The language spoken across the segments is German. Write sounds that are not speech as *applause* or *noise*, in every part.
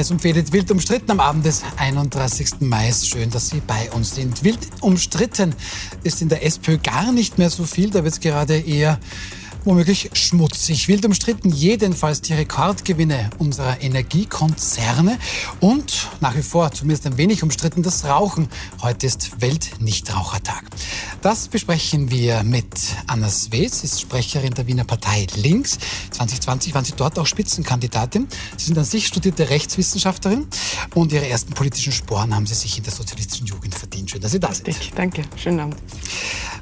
Heiß umfädet, wild umstritten am Abend des 31. Mai. Schön, dass Sie bei uns sind. Wild umstritten ist in der SPÖ gar nicht mehr so viel. Da wird es gerade eher womöglich schmutzig. Wild umstritten jedenfalls die Rekordgewinne unserer Energiekonzerne und nach wie vor zumindest ein wenig umstritten das Rauchen. Heute ist Weltnichtrauchertag. Das besprechen wir mit Anna Swetz, ist Sprecherin der Wiener Partei Links. 2020 waren Sie dort auch Spitzenkandidatin. Sie sind an sich studierte Rechtswissenschaftlerin und Ihre ersten politischen Sporen haben Sie sich in der sozialistischen Jugend verdient. Schön, dass Sie da sind. Danke, schönen Abend.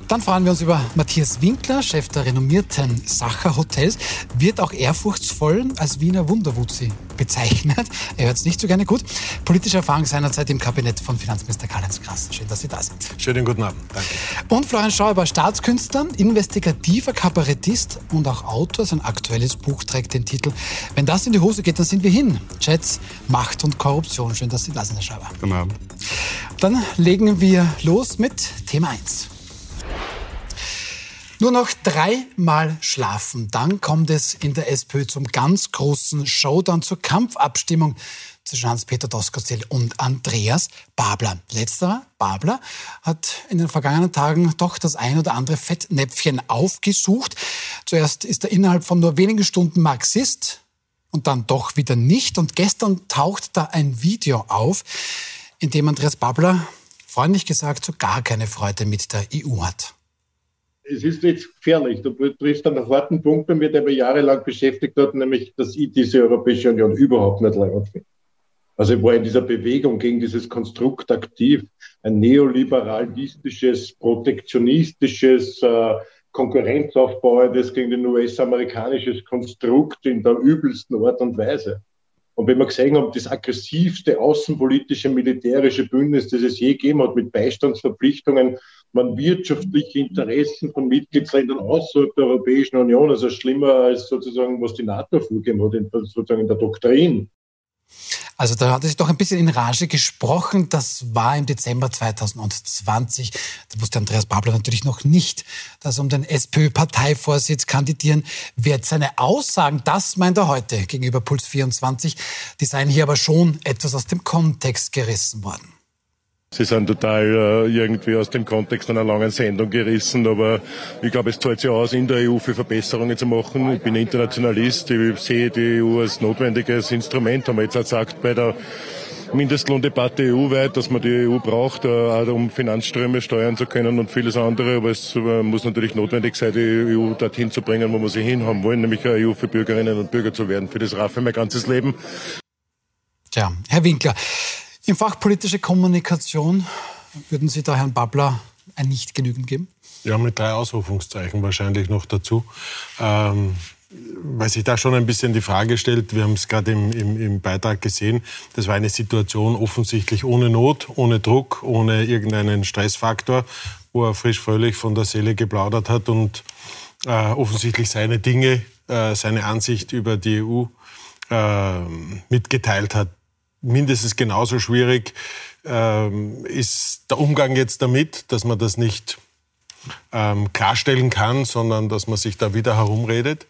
Dann freuen wir uns über Matthias Winkler, Chef der renommierten Sacher Hotels, wird auch ehrfurchtsvoll als Wiener Wunderwutzi bezeichnet. Er hört es nicht so gerne gut. Politische Erfahrung seinerzeit im Kabinett von Finanzminister Karl-Heinz Krass. Schön, dass Sie da sind. Schönen guten Abend. Danke. Und Florian Schauber, Staatskünstler, investigativer Kabarettist und auch Autor. Sein aktuelles Buch trägt den Titel Wenn das in die Hose geht, dann sind wir hin. Chats, Macht und Korruption. Schön, dass Sie da sind, Herr Schauber. Guten Abend. Dann legen wir los mit Thema 1. Nur noch dreimal schlafen, dann kommt es in der SPÖ zum ganz großen Showdown, zur Kampfabstimmung zwischen Hans-Peter Doskozil und Andreas Babler. Letzterer, Babler, hat in den vergangenen Tagen doch das ein oder andere Fettnäpfchen aufgesucht. Zuerst ist er innerhalb von nur wenigen Stunden Marxist und dann doch wieder nicht. Und gestern taucht da ein Video auf, in dem Andreas Babler, freundlich gesagt, so gar keine Freude mit der EU hat es ist jetzt gefährlich. Du triffst einen harten Punkt bei mir, der mich jahrelang beschäftigt hat, nämlich, dass ich diese Europäische Union überhaupt nicht leid finde. Also ich war in dieser Bewegung gegen dieses Konstrukt aktiv, ein neoliberalistisches, protektionistisches, äh, Konkurrenzaufbauendes gegen ein US-amerikanisches Konstrukt in der übelsten Art und Weise. Und wenn wir gesehen haben, das aggressivste außenpolitische militärische Bündnis, das es je gegeben hat, mit Beistandsverpflichtungen man wirtschaftliche Interessen von Mitgliedsländern außerhalb der Europäischen Union, also schlimmer als sozusagen, was die NATO vorgegeben hat, sozusagen in der Doktrin. Also da hat er sich doch ein bisschen in Rage gesprochen. Das war im Dezember 2020. Da wusste Andreas Babler natürlich noch nicht, dass um den SPÖ-Parteivorsitz kandidieren wird. Seine Aussagen, das meint er heute gegenüber Puls 24, die seien hier aber schon etwas aus dem Kontext gerissen worden. Sie sind total äh, irgendwie aus dem Kontext einer langen Sendung gerissen, aber ich glaube, es zahlt sich aus, in der EU für Verbesserungen zu machen. Ich bin Internationalist, ich sehe die EU als notwendiges Instrument, haben wir jetzt auch gesagt bei der Mindestlohndebatte EU-weit, dass man die EU braucht, äh, um Finanzströme steuern zu können und vieles andere. Aber es äh, muss natürlich notwendig sein, die EU dorthin zu bringen, wo wir sie hinhaben wollen, nämlich eine EU für Bürgerinnen und Bürger zu werden. Für das RAF mein ganzes Leben. Tja, Herr Winkler, im Fach politische Kommunikation würden Sie da Herrn Babler ein Nicht genügend geben? Ja, mit drei Ausrufungszeichen wahrscheinlich noch dazu. Ähm, weil sich da schon ein bisschen die Frage stellt, wir haben es gerade im, im, im, Beitrag gesehen, das war eine Situation offensichtlich ohne Not, ohne Druck, ohne irgendeinen Stressfaktor, wo er frisch fröhlich von der Seele geplaudert hat und äh, offensichtlich seine Dinge, äh, seine Ansicht über die EU äh, mitgeteilt hat mindestens genauso schwierig ähm, ist der Umgang jetzt damit, dass man das nicht ähm, klarstellen kann, sondern dass man sich da wieder herumredet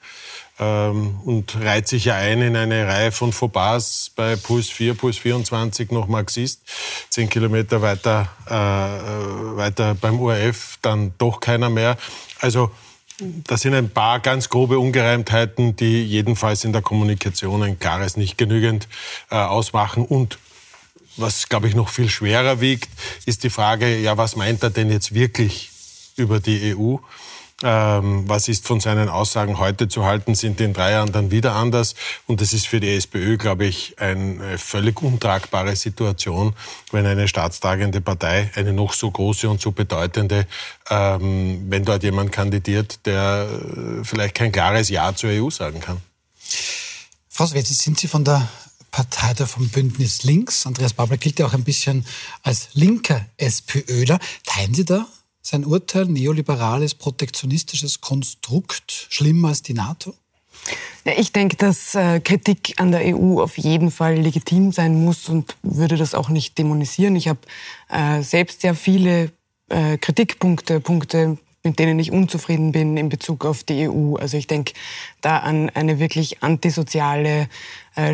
ähm, und reiht sich ja ein in eine Reihe von Fauxpas bei Puls 4, Puls 24 noch Marxist. Zehn Kilometer weiter, äh, weiter beim ORF dann doch keiner mehr. Also das sind ein paar ganz grobe Ungereimtheiten, die jedenfalls in der Kommunikation ein klares nicht genügend äh, ausmachen. Und was, glaube ich, noch viel schwerer wiegt, ist die Frage, ja, was meint er denn jetzt wirklich über die EU? Ähm, was ist von seinen Aussagen heute zu halten, sind in drei Jahren dann wieder anders. Und das ist für die SPÖ, glaube ich, eine völlig untragbare Situation, wenn eine staatstragende Partei, eine noch so große und so bedeutende, ähm, wenn dort jemand kandidiert, der äh, vielleicht kein klares Ja zur EU sagen kann. Frau Swetzi, sind Sie von der Partei der vom Bündnis Links. Andreas Babler gilt ja auch ein bisschen als linker SPÖler. Teilen Sie da sein Urteil, neoliberales, protektionistisches Konstrukt, schlimmer als die NATO? Ich denke, dass äh, Kritik an der EU auf jeden Fall legitim sein muss und würde das auch nicht dämonisieren. Ich habe äh, selbst sehr viele äh, Kritikpunkte, Punkte, mit denen ich unzufrieden bin in Bezug auf die EU. Also ich denke da an eine wirklich antisoziale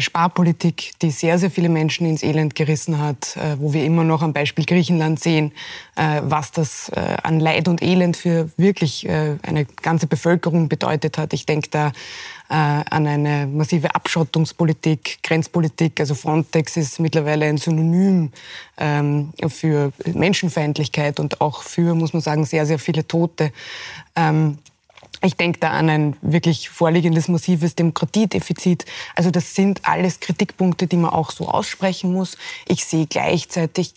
Sparpolitik, die sehr, sehr viele Menschen ins Elend gerissen hat, äh, wo wir immer noch am Beispiel Griechenland sehen, äh, was das äh, an Leid und Elend für wirklich äh, eine ganze Bevölkerung bedeutet hat. Ich denke da äh, an eine massive Abschottungspolitik, Grenzpolitik. Also Frontex ist mittlerweile ein Synonym ähm, für Menschenfeindlichkeit und auch für, muss man sagen, sehr, sehr viele Tote. Ich denke da an ein wirklich vorliegendes massives Demokratiedefizit. Also das sind alles Kritikpunkte, die man auch so aussprechen muss. Ich sehe gleichzeitig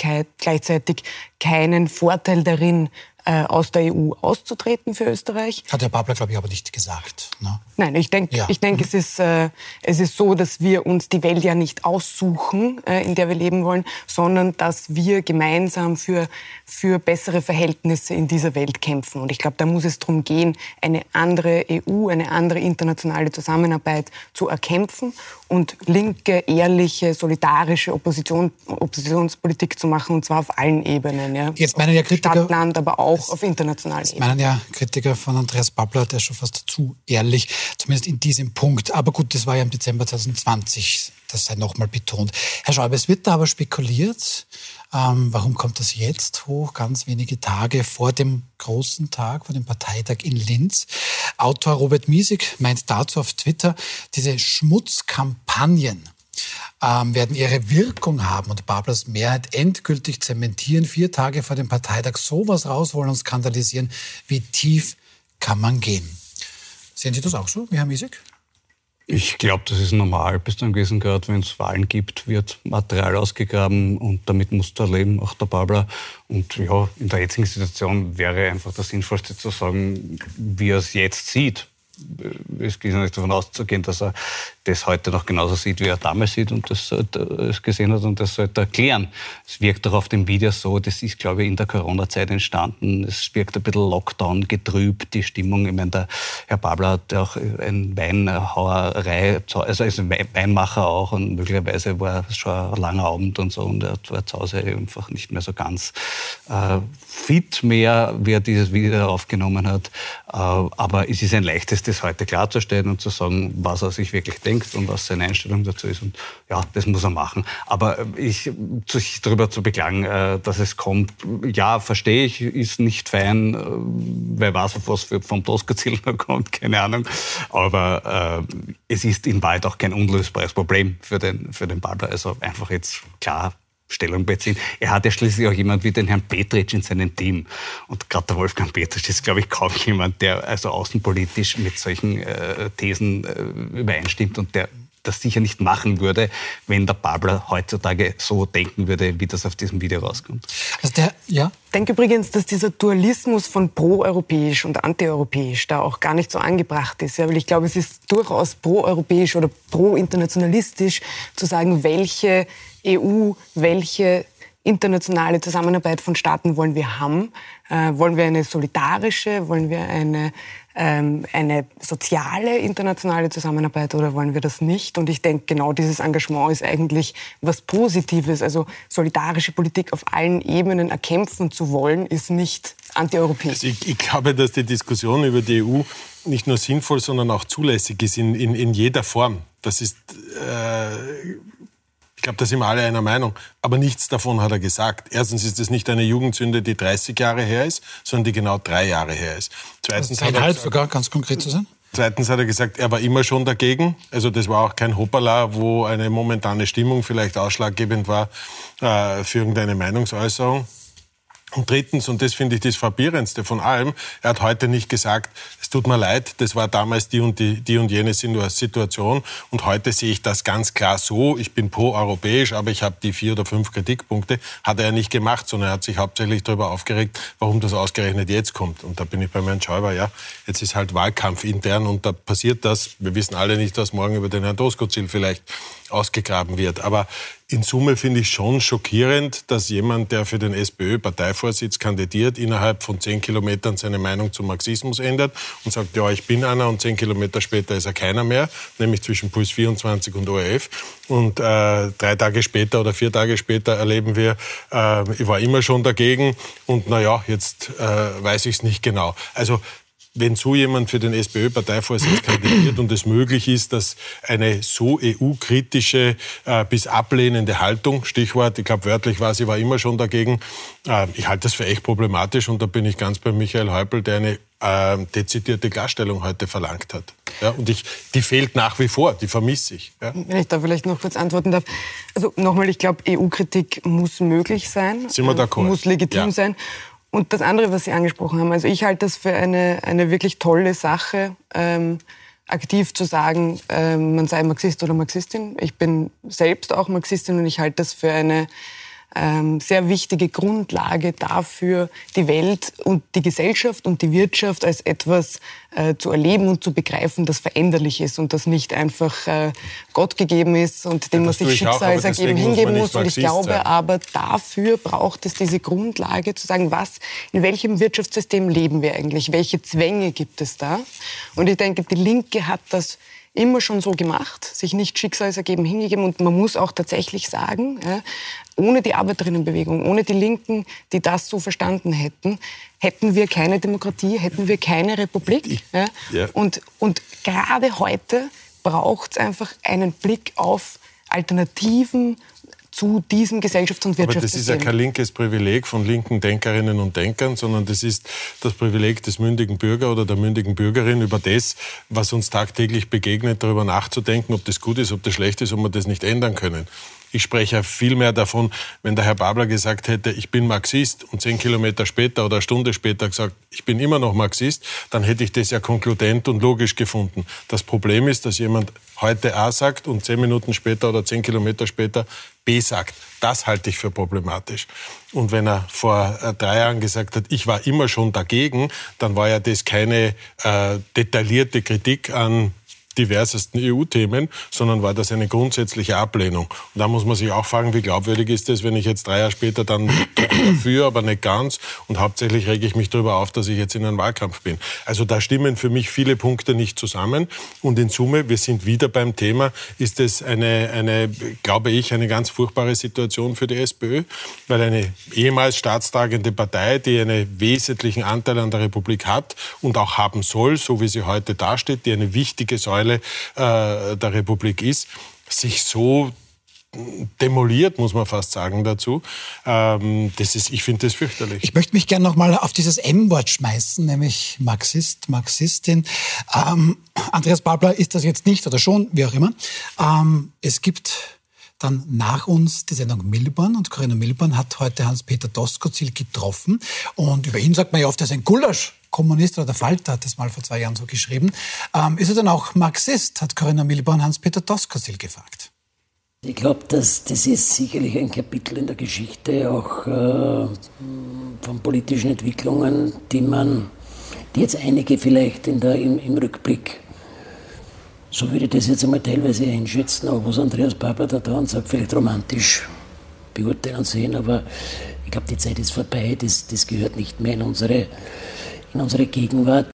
keinen Vorteil darin, äh, aus der EU auszutreten für Österreich. Hat Herr Babler, glaube ich, aber nicht gesagt. Ne? Nein, ich denke, ja. ich mhm. es, ist, äh, es ist so, dass wir uns die Welt ja nicht aussuchen, äh, in der wir leben wollen, sondern dass wir gemeinsam für, für bessere Verhältnisse in dieser Welt kämpfen. Und ich glaube, da muss es darum gehen, eine andere EU, eine andere internationale Zusammenarbeit zu erkämpfen und linke, ehrliche, solidarische Opposition, Oppositionspolitik zu machen, und zwar auf allen Ebenen. Ja. Jetzt meinen ja Kritiker, Stadt, Land, aber auch auch auf internationaler Ebene. Das meinen ja Kritiker von Andreas Babler, der ist schon fast zu ehrlich, zumindest in diesem Punkt. Aber gut, das war ja im Dezember 2020, das sei nochmal betont. Herr Schäuble, es wird da aber spekuliert, ähm, warum kommt das jetzt hoch, ganz wenige Tage vor dem großen Tag, vor dem Parteitag in Linz? Autor Robert Miesig meint dazu auf Twitter, diese Schmutzkampagnen, ähm, werden ihre Wirkung haben und Bablers Mehrheit endgültig zementieren, vier Tage vor dem Parteitag sowas rausholen und skandalisieren. Wie tief kann man gehen? Sehen Sie das auch so, wie Herr Miesig? Ich glaube, das ist normal bis zu einem gewissen Grad. Wenn es Wahlen gibt, wird Material ausgegraben und damit muss da leben, auch der Babler. Und ja, in der jetzigen Situation wäre einfach das Sinnvollste zu sagen, wie er es jetzt sieht es ist nicht davon auszugehen, dass er das heute noch genauso sieht, wie er damals sieht und das es gesehen hat und das sollte er erklären. Es wirkt auch auf dem Video so, das ist, glaube ich, in der Corona-Zeit entstanden. Es wirkt ein bisschen Lockdown getrübt, die Stimmung. Ich meine, der Herr Babler hat auch ein Weinhauerei, also ist ein Weinmacher auch und möglicherweise war es schon ein langer Abend und so und er war zu Hause einfach nicht mehr so ganz äh, fit mehr, wie er dieses Video aufgenommen hat. Äh, aber es ist ein leichtes das heute klarzustellen und zu sagen, was er sich wirklich denkt und was seine Einstellung dazu ist. Und ja, das muss er machen. Aber ich, sich darüber zu beklagen, äh, dass es kommt, ja, verstehe ich, ist nicht fein. Äh, wer weiß, was vom Tosca-Ziel *laughs* noch kommt, keine Ahnung. Aber äh, es ist in Wahrheit auch kein unlösbares Problem für den, für den Baller. Also einfach jetzt klar Stellung beziehen. Er hat ja schließlich auch jemand wie den Herrn Petritsch in seinem Team. Und gerade der Wolfgang Petritsch ist, glaube ich, kaum jemand, der also außenpolitisch mit solchen äh, Thesen äh, übereinstimmt und der das sicher nicht machen würde, wenn der Babler heutzutage so denken würde, wie das auf diesem Video rauskommt. Also der, ja? Ich denke übrigens, dass dieser Dualismus von pro-europäisch und anti-europäisch da auch gar nicht so angebracht ist. Ja, weil ich glaube, es ist durchaus pro-europäisch oder pro-internationalistisch zu sagen, welche EU, welche internationale Zusammenarbeit von Staaten wollen wir haben? Äh, wollen wir eine solidarische, wollen wir eine, ähm, eine soziale internationale Zusammenarbeit oder wollen wir das nicht? Und ich denke, genau dieses Engagement ist eigentlich was Positives. Also solidarische Politik auf allen Ebenen erkämpfen zu wollen, ist nicht antieuropäisch. Also ich, ich glaube, dass die Diskussion über die EU nicht nur sinnvoll, sondern auch zulässig ist in, in, in jeder Form. Das ist äh, ich glaube, da sind wir alle einer Meinung. Aber nichts davon hat er gesagt. Erstens ist es nicht eine Jugendsünde, die 30 Jahre her ist, sondern die genau drei Jahre her ist. Zweitens also hat er sogar, ganz konkret zu sein. Zweitens hat er gesagt, er war immer schon dagegen. Also das war auch kein Hoppala, wo eine momentane Stimmung vielleicht ausschlaggebend war äh, für irgendeine Meinungsäußerung. Und drittens, und das finde ich das Verwirrendste von allem, er hat heute nicht gesagt, es tut mir leid, das war damals die und, die, die und jene Situation und heute sehe ich das ganz klar so, ich bin pro-europäisch, aber ich habe die vier oder fünf Kritikpunkte, hat er nicht gemacht, sondern er hat sich hauptsächlich darüber aufgeregt, warum das ausgerechnet jetzt kommt. Und da bin ich bei Herrn Schäuber, ja, jetzt ist halt Wahlkampf intern und da passiert das, wir wissen alle nicht, dass morgen über den Herrn Doskozil vielleicht ausgegraben wird. Aber in Summe finde ich schon schockierend, dass jemand, der für den SPÖ-Parteivorsitz kandidiert, innerhalb von zehn Kilometern seine Meinung zum Marxismus ändert und sagt, ja, ich bin einer und zehn Kilometer später ist er keiner mehr, nämlich zwischen Puls 24 und ORF. Und äh, drei Tage später oder vier Tage später erleben wir, äh, ich war immer schon dagegen und naja, jetzt äh, weiß ich es nicht genau. Also wenn so jemand für den SPÖ-Parteivorsitz kandidiert und es möglich ist, dass eine so EU-kritische äh, bis ablehnende Haltung, Stichwort, ich glaube wörtlich war sie war immer schon dagegen, äh, ich halte das für echt problematisch und da bin ich ganz bei Michael Häupl, der eine äh, dezidierte Klarstellung heute verlangt hat. Ja, und ich, die fehlt nach wie vor, die vermisse ich. Ja. Wenn ich da vielleicht noch kurz antworten darf. Also nochmal, ich glaube, EU-Kritik muss möglich sein. Sind wir d'accord? Muss legitim ja. sein. Und das andere, was Sie angesprochen haben, also ich halte das für eine, eine wirklich tolle Sache, ähm, aktiv zu sagen, ähm, man sei Marxist oder Marxistin. Ich bin selbst auch Marxistin und ich halte das für eine ähm, sehr wichtige Grundlage dafür, die Welt und die Gesellschaft und die Wirtschaft als etwas äh, zu erleben und zu begreifen, das veränderlich ist und das nicht einfach äh, Gott gegeben ist und dem ja, man sich schicksalsergeben hingeben muss. Und ich glaube sein. aber, dafür braucht es diese Grundlage zu sagen, was, in welchem Wirtschaftssystem leben wir eigentlich? Welche Zwänge gibt es da? Und ich denke, die Linke hat das immer schon so gemacht, sich nicht schicksalsergeben hingegeben. Und man muss auch tatsächlich sagen, ja, ohne die Arbeiterinnenbewegung, ohne die Linken, die das so verstanden hätten, hätten wir keine Demokratie, hätten wir keine Republik. Ja. Ja. Und, und gerade heute braucht es einfach einen Blick auf Alternativen zu diesem Gesellschafts- und Wirtschaftssystem. Aber das ist ja kein linkes Privileg von linken Denkerinnen und Denkern, sondern das ist das Privileg des mündigen Bürger oder der mündigen Bürgerin, über das, was uns tagtäglich begegnet, darüber nachzudenken, ob das gut ist, ob das schlecht ist, ob wir das nicht ändern können. Ich spreche vielmehr davon, wenn der Herr Babler gesagt hätte, ich bin Marxist und zehn Kilometer später oder eine Stunde später gesagt, ich bin immer noch Marxist, dann hätte ich das ja konkludent und logisch gefunden. Das Problem ist, dass jemand heute A sagt und zehn Minuten später oder zehn Kilometer später B sagt. Das halte ich für problematisch. Und wenn er vor äh, drei Jahren gesagt hat, ich war immer schon dagegen, dann war ja das keine äh, detaillierte Kritik an diversesten EU-Themen, sondern war das eine grundsätzliche Ablehnung. Und da muss man sich auch fragen, wie glaubwürdig ist es, wenn ich jetzt drei Jahre später dann dafür, aber nicht ganz und hauptsächlich rege ich mich darüber auf, dass ich jetzt in einem Wahlkampf bin. Also da stimmen für mich viele Punkte nicht zusammen und in Summe, wir sind wieder beim Thema, ist es eine, eine glaube ich, eine ganz furchtbare Situation für die SPÖ, weil eine ehemals staatstragende Partei, die einen wesentlichen Anteil an der Republik hat und auch haben soll, so wie sie heute dasteht, die eine wichtige Säule Teile äh, der Republik ist, sich so demoliert, muss man fast sagen dazu. Ähm, das ist, ich finde das fürchterlich. Ich möchte mich gerne noch mal auf dieses M-Wort schmeißen, nämlich Marxist, Marxistin. Ähm, Andreas Babler ist das jetzt nicht oder schon, wie auch immer. Ähm, es gibt dann nach uns die Sendung Milborn und Corinna Milborn hat heute Hans-Peter Doskozil getroffen und über ihn sagt man ja oft, er ist ein Gulasch Kommunist oder der Falter hat das mal vor zwei Jahren so geschrieben. Ähm, ist er dann auch Marxist, hat Corinna Milborn Hans-Peter Doskozil gefragt. Ich glaube, dass das ist sicherlich ein Kapitel in der Geschichte auch äh, von politischen Entwicklungen, die man, die jetzt einige vielleicht in der, im, im Rückblick, so würde ich das jetzt einmal teilweise einschätzen, auch was Andreas Papa da und sagt, vielleicht romantisch beurteilen und sehen, aber ich glaube, die Zeit ist vorbei, das, das gehört nicht mehr in unsere in unsere Gegenwart.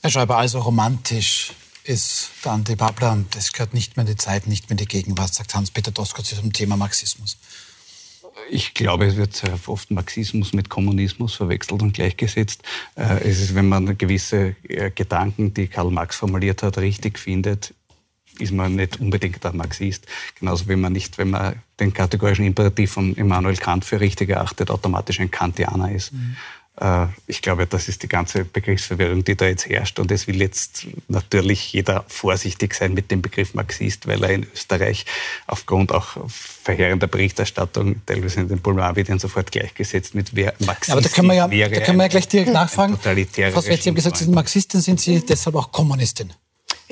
Herr Schreiber, also romantisch ist der Andi Babler und das gehört nicht mehr in die Zeit, nicht mehr in die Gegenwart, sagt Hans-Peter Doskozil zum Thema Marxismus. Ich glaube, es wird sehr oft Marxismus mit Kommunismus verwechselt und gleichgesetzt. Äh, es ist, wenn man gewisse äh, Gedanken, die Karl Marx formuliert hat, richtig findet, ist man nicht unbedingt ein Marxist. Genauso wie man nicht, wenn man den kategorischen Imperativ von Immanuel Kant für richtig erachtet, automatisch ein Kantianer ist. Mhm. Äh, ich glaube, das ist die ganze Begriffsverwirrung, die da jetzt herrscht. Und es will jetzt natürlich jeder vorsichtig sein mit dem Begriff Marxist, weil er in Österreich aufgrund auch verheerender Berichterstattung, teilweise in den Boulevardmedien sofort gleichgesetzt mit wer Marxist Aber da können wir ja, da können wir ja gleich direkt nachfragen. Frau Swetz, Sie haben gesagt, Sie sind Marxistin, sind Sie deshalb auch Kommunistin?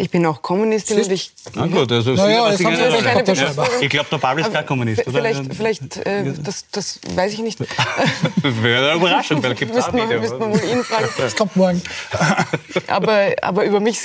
Ich bin auch Kommunistin und ich. Na gut, also naja, Sie, Sie ja. Ich glaube, der Pablo ist kein Kommunist, oder? Vielleicht, vielleicht äh, das, das weiß ich nicht. das *laughs* wäre eine Überraschung, *laughs* weil gibt es auch Müsste man wohl ihn fragen. Das kommt morgen. *laughs* aber, aber über mich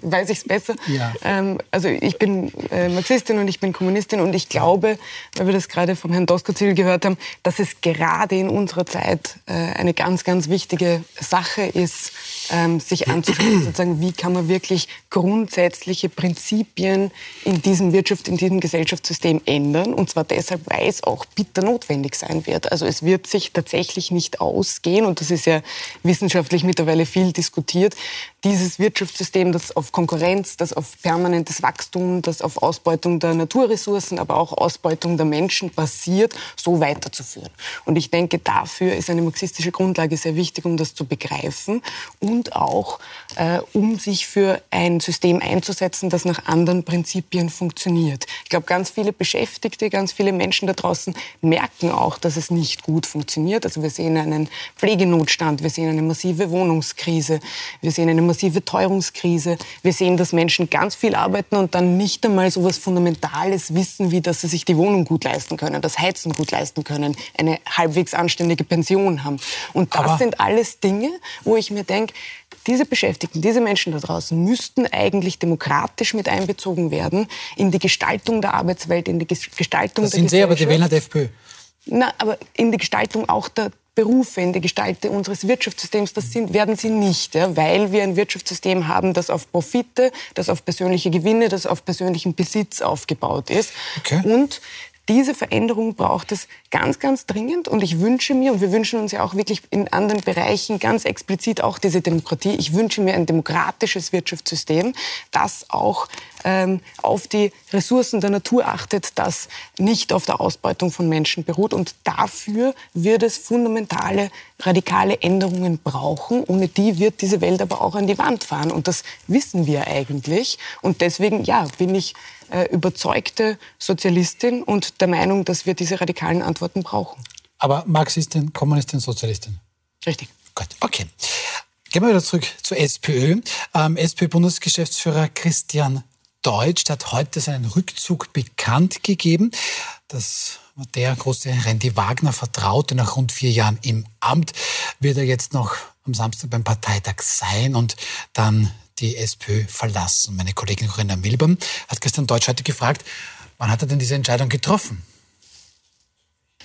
weiß ich es besser. Ja. Ähm, also ich bin äh, Marxistin und ich bin Kommunistin und ich glaube, weil wir das gerade vom Herrn Doskozil gehört haben, dass es gerade in unserer Zeit äh, eine ganz, ganz wichtige Sache ist, ähm, sich anzuschauen, sozusagen, wie kann man wirklich grundsätzliche Prinzipien in diesem Wirtschaft, in diesem Gesellschaftssystem ändern. Und zwar deshalb, weil es auch bitter notwendig sein wird. Also es wird sich tatsächlich nicht ausgehen, und das ist ja wissenschaftlich mittlerweile viel diskutiert, dieses Wirtschaftssystem, das auf Konkurrenz, das auf permanentes Wachstum, das auf Ausbeutung der Naturressourcen, aber auch Ausbeutung der Menschen basiert, so weiterzuführen. Und ich denke, dafür ist eine marxistische Grundlage sehr wichtig, um das zu begreifen und auch äh, um sich für ein System einzusetzen, das nach anderen Prinzipien funktioniert. Ich glaube, ganz viele Beschäftigte, ganz viele Menschen da draußen merken auch, dass es nicht gut funktioniert. Also wir sehen einen Pflegenotstand, wir sehen eine massive Wohnungskrise, wir sehen eine massive Teuerungskrise. Wir sehen, dass Menschen ganz viel arbeiten und dann nicht einmal so etwas Fundamentales wissen, wie dass sie sich die Wohnung gut leisten können, das Heizen gut leisten können, eine halbwegs anständige Pension haben. Und das Aber sind alles Dinge, wo ich mir denke, diese Beschäftigten, diese Menschen da draußen müssten eigentlich demokratisch mit einbezogen werden in die Gestaltung der Arbeitswelt, in die Gestaltung das der sind Sie aber die Wähler der FPÖ. Na, aber in die Gestaltung auch der, Berufe in der Gestalt unseres Wirtschaftssystems, das sind, werden sie nicht, ja, weil wir ein Wirtschaftssystem haben, das auf Profite, das auf persönliche Gewinne, das auf persönlichen Besitz aufgebaut ist. Okay. Und diese Veränderung braucht es ganz, ganz dringend. Und ich wünsche mir, und wir wünschen uns ja auch wirklich in anderen Bereichen ganz explizit auch diese Demokratie, ich wünsche mir ein demokratisches Wirtschaftssystem, das auch ähm, auf die Ressourcen der Natur achtet, das nicht auf der Ausbeutung von Menschen beruht. Und dafür wird es fundamentale, radikale Änderungen brauchen. Ohne die wird diese Welt aber auch an die Wand fahren. Und das wissen wir eigentlich. Und deswegen, ja, bin ich äh, überzeugte Sozialistin und der Meinung, dass wir diese radikalen Antworten brauchen. Aber Marxistin, Kommunistin, Sozialistin? Richtig. Gut, okay. Gehen wir wieder zurück zur SPÖ. Ähm, SPÖ-Bundesgeschäftsführer Christian Deutsch hat heute seinen Rückzug bekannt gegeben. Das war der große Randy Wagner Vertraute nach rund vier Jahren im Amt. Wird er jetzt noch am Samstag beim Parteitag sein und dann die SPÖ verlassen. Meine Kollegin Corinna Milbaum hat Christian Deutsch heute gefragt, wann hat er denn diese Entscheidung getroffen?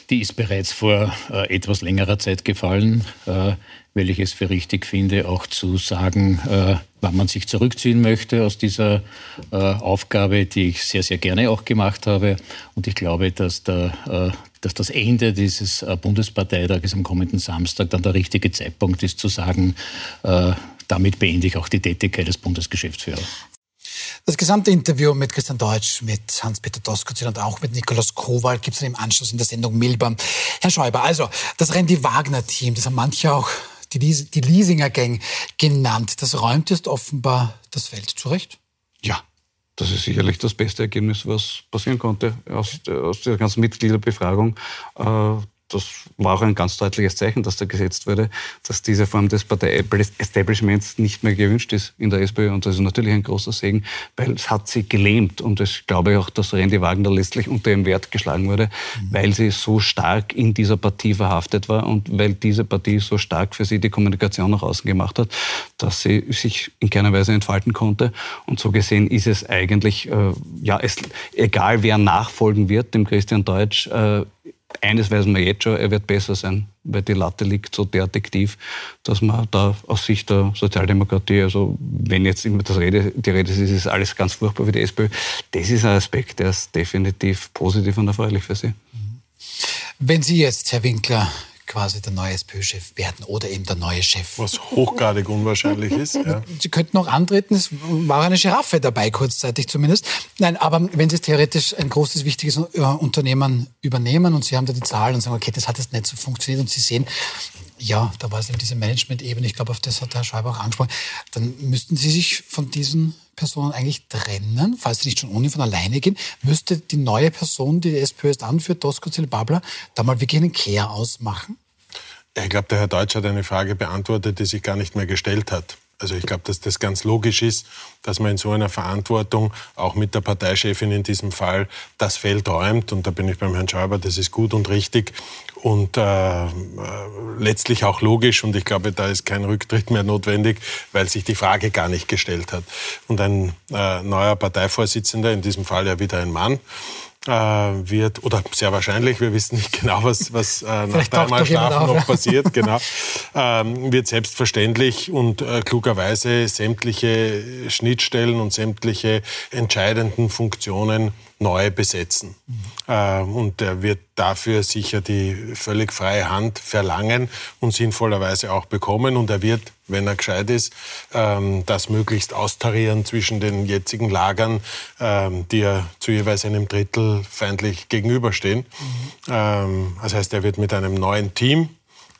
Die ist bereits vor äh, etwas längerer Zeit gefallen, äh, weil ich es für richtig finde, auch zu sagen, äh, wann man sich zurückziehen möchte aus dieser äh, Aufgabe, die ich sehr, sehr gerne auch gemacht habe. Und ich glaube, dass, der, äh, dass das Ende dieses äh, Bundesparteitages am kommenden Samstag dann der richtige Zeitpunkt ist, zu sagen, damit beende ich auch die Tätigkeit des Bundesgeschäftsführers. Das gesamte Interview mit Christian Deutsch, mit Hans-Peter Doskozil und auch mit Nikolaus Kowal gibt es im Anschluss in der Sendung Milbam. Herr Schäuber, also das Randy Wagner-Team, das haben manche auch die, die Leasinger Gang genannt, das räumt jetzt offenbar das Feld zurecht? Ja, das ist sicherlich das beste Ergebnis, was passieren konnte aus, aus der ganzen Mitgliederbefragung. Äh, das war auch ein ganz deutliches Zeichen, das da gesetzt wurde, dass diese Form des Partei-Establishments nicht mehr gewünscht ist in der SPÖ. Und das ist natürlich ein großer Segen, weil es hat sie gelähmt. Und ich glaube auch, dass Randy Wagner letztlich unter ihrem Wert geschlagen wurde, mhm. weil sie so stark in dieser Partie verhaftet war und weil diese Partie so stark für sie die Kommunikation nach außen gemacht hat, dass sie sich in keiner Weise entfalten konnte. Und so gesehen ist es eigentlich, äh, ja, es, egal wer nachfolgen wird, dem Christian Deutsch, äh, eines wissen wir jetzt schon, er wird besser sein, weil die Latte liegt so derartig tief, dass man da aus Sicht der Sozialdemokratie, also wenn jetzt immer das Rede, die Rede ist, ist alles ganz furchtbar für die SPÖ, das ist ein Aspekt, der ist definitiv positiv und erfreulich für Sie. Wenn Sie jetzt, Herr Winkler, quasi der neue SPÖ-Chef werden oder eben der neue Chef. Was hochgradig unwahrscheinlich ist. Ja. Sie könnten noch antreten, es war eine Giraffe dabei, kurzzeitig zumindest. Nein, aber wenn Sie theoretisch ein großes, wichtiges äh, Unternehmen übernehmen und Sie haben da die Zahlen und sagen, okay, das hat jetzt nicht so funktioniert und Sie sehen, ja, da war es eben diese Management-Ebene, ich glaube, auf das hat Herr Schreiber auch angesprochen, dann müssten Sie sich von diesen Personen eigentlich trennen, falls sie nicht schon ohne von alleine gehen, müsste die neue Person, die die SPÖ jetzt anführt, Dosko Babler, da mal wirklich einen Kehr ausmachen? Ich glaube, der Herr Deutsch hat eine Frage beantwortet, die sich gar nicht mehr gestellt hat. Also ich glaube, dass das ganz logisch ist, dass man in so einer Verantwortung auch mit der Parteichefin in diesem Fall das Feld räumt. Und da bin ich beim Herrn Schäuber, das ist gut und richtig und äh, äh, letztlich auch logisch. Und ich glaube, da ist kein Rücktritt mehr notwendig, weil sich die Frage gar nicht gestellt hat. Und ein äh, neuer Parteivorsitzender, in diesem Fall ja wieder ein Mann, äh, wird, oder sehr wahrscheinlich, wir wissen nicht genau, was, was äh, *laughs* nach dreimal Schlafen noch passiert, *laughs* genau, ähm, wird selbstverständlich und äh, klugerweise sämtliche Schnittstellen und sämtliche entscheidenden Funktionen neu besetzen. Mhm. und er wird dafür sicher die völlig freie Hand verlangen und sinnvollerweise auch bekommen. Und er wird, wenn er gescheit ist, ähm, das möglichst austarieren zwischen den jetzigen Lagern, ähm, die ja zu jeweils einem Drittel feindlich gegenüberstehen. Mhm. das heißt, er wird mit einem neuen Team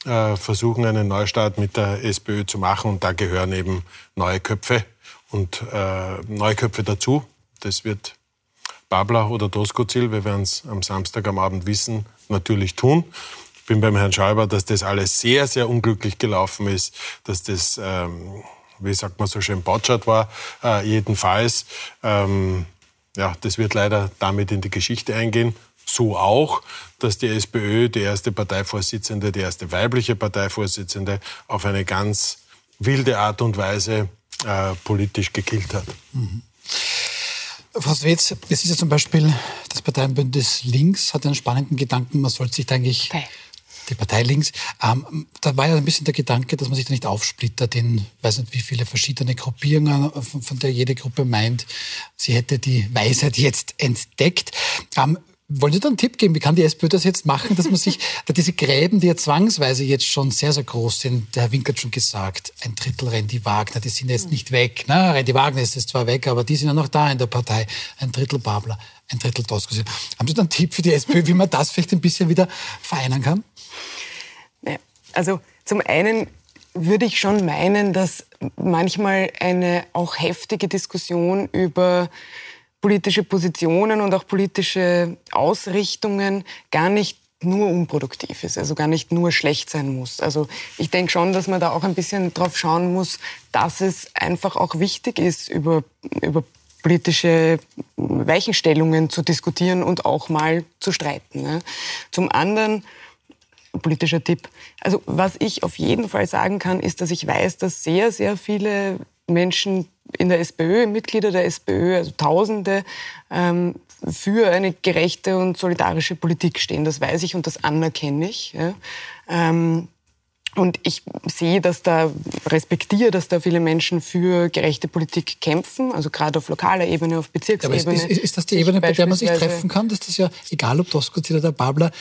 äh, versuchen, einen Neustart mit der SPÖ zu machen. Und da gehören eben neue Köpfe und äh, neue Köpfe dazu. Das wird Babler oder Doskozil, wir werden es am Samstag am Abend wissen, natürlich tun. Ich bin beim Herrn Schäuber, dass das alles sehr, sehr unglücklich gelaufen ist, dass das, ähm, wie sagt man so schön, Botschert war, äh, jedenfalls. Ähm, ja, das wird leider damit in die Geschichte eingehen. So auch, dass die SPÖ, die erste Parteivorsitzende, die erste weibliche Parteivorsitzende, auf eine ganz wilde Art und Weise äh, politisch gekillt hat. Mhm. Frau Swetz, es ist ja zum Beispiel das Parteienbündnis Links hat einen spannenden Gedanken, man sollte sich da eigentlich okay. Die Partei Links, ähm, da war ja ein bisschen der Gedanke, dass man sich da nicht aufsplittert in, weiß nicht wie viele verschiedene Gruppierungen, von, von der jede Gruppe meint, sie hätte die Weisheit jetzt entdeckt. Ähm, wollen Sie da einen Tipp geben? Wie kann die SPÖ das jetzt machen, dass man sich, *laughs* da diese Gräben, die ja zwangsweise jetzt schon sehr, sehr groß sind, der Herr Wink hat schon gesagt, ein Drittel Randy Wagner, die sind jetzt nicht weg. Ne? Randy Wagner ist jetzt zwar weg, aber die sind ja noch da in der Partei. Ein Drittel Babler, ein Drittel Tosco. Haben Sie da einen Tipp für die SPÖ, wie man das vielleicht ein bisschen wieder vereinen kann? Also zum einen würde ich schon meinen, dass manchmal eine auch heftige Diskussion über politische Positionen und auch politische Ausrichtungen gar nicht nur unproduktiv ist, also gar nicht nur schlecht sein muss. Also ich denke schon, dass man da auch ein bisschen drauf schauen muss, dass es einfach auch wichtig ist, über, über politische Weichenstellungen zu diskutieren und auch mal zu streiten. Ne? Zum anderen, politischer Tipp, also was ich auf jeden Fall sagen kann, ist, dass ich weiß, dass sehr, sehr viele Menschen in der SPÖ, Mitglieder der SPÖ, also Tausende, ähm, für eine gerechte und solidarische Politik stehen. Das weiß ich und das anerkenne ich. Ja. Ähm, und ich sehe, dass da, respektiere, dass da viele Menschen für gerechte Politik kämpfen, also gerade auf lokaler Ebene, auf Bezirksebene. Ja, ist, ist, ist, das die Ebene, bei der man sich treffen kann? Dass das ja, egal ob Doskozil oder Babler,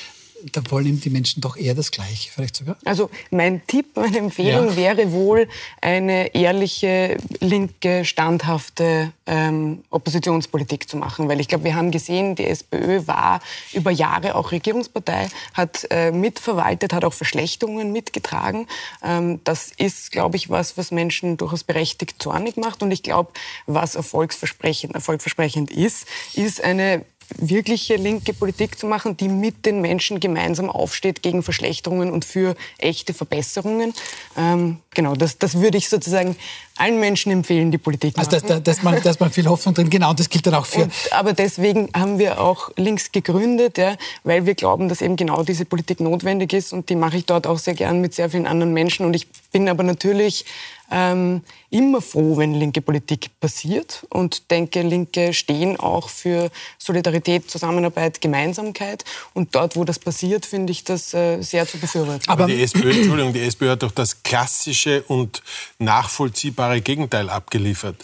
da wollen die Menschen doch eher das Gleiche, vielleicht sogar? Also mein Tipp, meine Empfehlung ja. wäre wohl eine ehrliche, linke, standhafte ähm, Oppositionspolitik zu machen. Weil ich glaube, wir haben gesehen, die SPÖ war über Jahre auch Regierungspartei, hat äh, mitverwaltet, hat auch Verschlechterungen mitgetragen. Ähm, das ist, glaube ich, was, was Menschen durchaus berechtigt zornig macht. Und ich glaube, was erfolgsversprechend, erfolgversprechend ist, ist eine wirkliche linke Politik zu machen, die mit den Menschen gemeinsam aufsteht gegen Verschlechterungen und für echte Verbesserungen. Ähm, genau, das, das würde ich sozusagen allen Menschen empfehlen, die Politik machen. Also da, dass, man, dass man viel Hoffnung drin, genau, und das gilt dann auch für... Und, aber deswegen haben wir auch links gegründet, ja, weil wir glauben, dass eben genau diese Politik notwendig ist und die mache ich dort auch sehr gern mit sehr vielen anderen Menschen und ich bin aber natürlich ähm, immer froh, wenn linke Politik passiert und denke, Linke stehen auch für Solidarität, Zusammenarbeit, Gemeinsamkeit. Und dort, wo das passiert, finde ich das äh, sehr zu befürworten. Aber die SPÖ, *clears throat* Entschuldigung, die SPÖ hat doch das klassische und nachvollziehbare Gegenteil abgeliefert.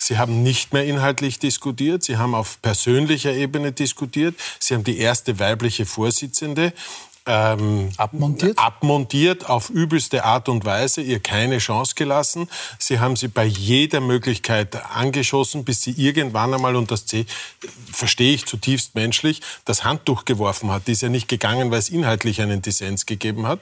Sie haben nicht mehr inhaltlich diskutiert, Sie haben auf persönlicher Ebene diskutiert, Sie haben die erste weibliche Vorsitzende ähm, abmontiert? abmontiert auf übelste Art und Weise, ihr keine Chance gelassen. Sie haben sie bei jeder Möglichkeit angeschossen, bis sie irgendwann einmal, und das verstehe ich zutiefst menschlich, das Handtuch geworfen hat. Die ist ja nicht gegangen, weil es inhaltlich einen Dissens gegeben hat.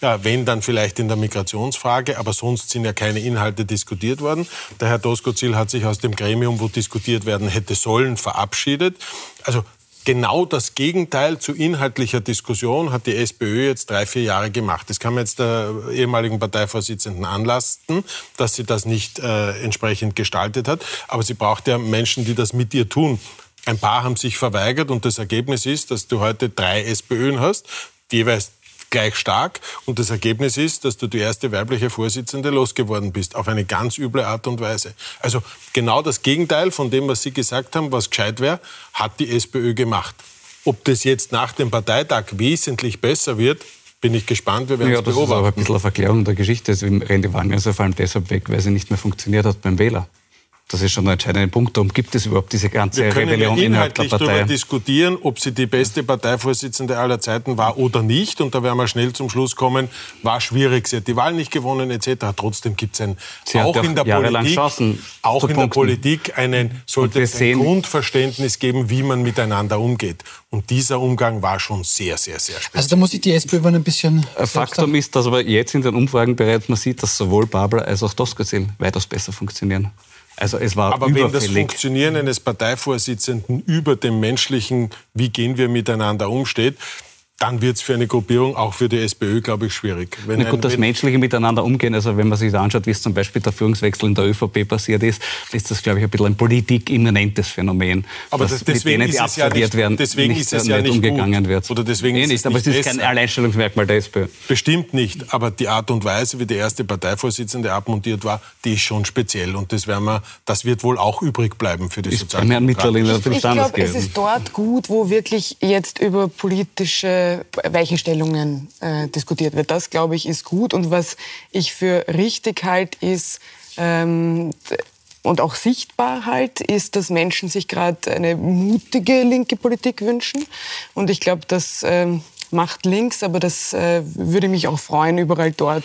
Ja, wenn, dann vielleicht in der Migrationsfrage, aber sonst sind ja keine Inhalte diskutiert worden. Der Herr Doskozil hat sich aus dem Gremium, wo diskutiert werden hätte sollen, verabschiedet. Also genau das Gegenteil zu inhaltlicher Diskussion hat die SPÖ jetzt drei, vier Jahre gemacht. Das kann man jetzt der ehemaligen Parteivorsitzenden anlasten, dass sie das nicht äh, entsprechend gestaltet hat. Aber sie braucht ja Menschen, die das mit ihr tun. Ein paar haben sich verweigert und das Ergebnis ist, dass du heute drei SPÖen hast, jeweils gleich stark. Und das Ergebnis ist, dass du die erste weibliche Vorsitzende losgeworden bist, auf eine ganz üble Art und Weise. Also genau das Gegenteil von dem, was Sie gesagt haben, was gescheit wäre, hat die SPÖ gemacht. Ob das jetzt nach dem Parteitag wesentlich besser wird, bin ich gespannt. Wir werden ja, es beobachten. Das ist aber ein bisschen eine Verklärung der Geschichte. Deswegen rennt die Wagner vor allem deshalb weg, weil sie nicht mehr funktioniert hat beim Wähler. Das ist schon ein entscheidender Punkt. Darum gibt es überhaupt diese ganze Wir können Rebellion ja inhaltlich darüber diskutieren, ob sie die beste Parteivorsitzende aller Zeiten war oder nicht. Und da werden wir schnell zum Schluss kommen, war schwierig. Sie hat die Wahl nicht gewonnen etc. Trotzdem gibt es ein, Sie auch in der Politik, Chancen auch in der. Politik einen, sollte es ein Grundverständnis geben, wie man miteinander umgeht. Und dieser Umgang war schon sehr, sehr, sehr speziell. Also da muss ich die SPÖ wohl ein bisschen... Ein Faktum ist, dass aber jetzt in den Umfragen bereits man sieht, dass sowohl Babler als auch Doskozil weitaus besser funktionieren. Also es war Aber wenn das überfällig. Funktionieren eines Parteivorsitzenden über dem menschlichen, wie gehen wir miteinander umsteht, dann wird es für eine Gruppierung, auch für die SPÖ, glaube ich, schwierig. Wenn Na ein- gut, das menschliche Miteinander umgehen, also wenn man sich da anschaut, wie es zum Beispiel der Führungswechsel in der ÖVP passiert ist, ist das, glaube ich, ein bisschen ein politikimmanentes Phänomen. Aber dass das- deswegen mit denen, die ist es ja nicht- werden, deswegen nicht, ist es ja nicht umgegangen gut. wird. Oder deswegen nee, ist es nicht, aber nicht es ist kein. Alleinstellungsmerkmal der SPÖ. Bestimmt nicht, aber die Art und Weise, wie die erste Parteivorsitzende abmontiert war, die ist schon speziell. Und das, werden wir, das wird wohl auch übrig bleiben für die Sozialdemokraten. Ich anders glaube, es ist dort gut, wo wirklich jetzt über politische Weichenstellungen äh, diskutiert wird. Das, glaube ich, ist gut. Und was ich für richtig halte, ist, ähm, und auch sichtbar halt, ist, dass Menschen sich gerade eine mutige linke Politik wünschen. Und ich glaube, das ähm, macht links, aber das äh, würde mich auch freuen, überall dort,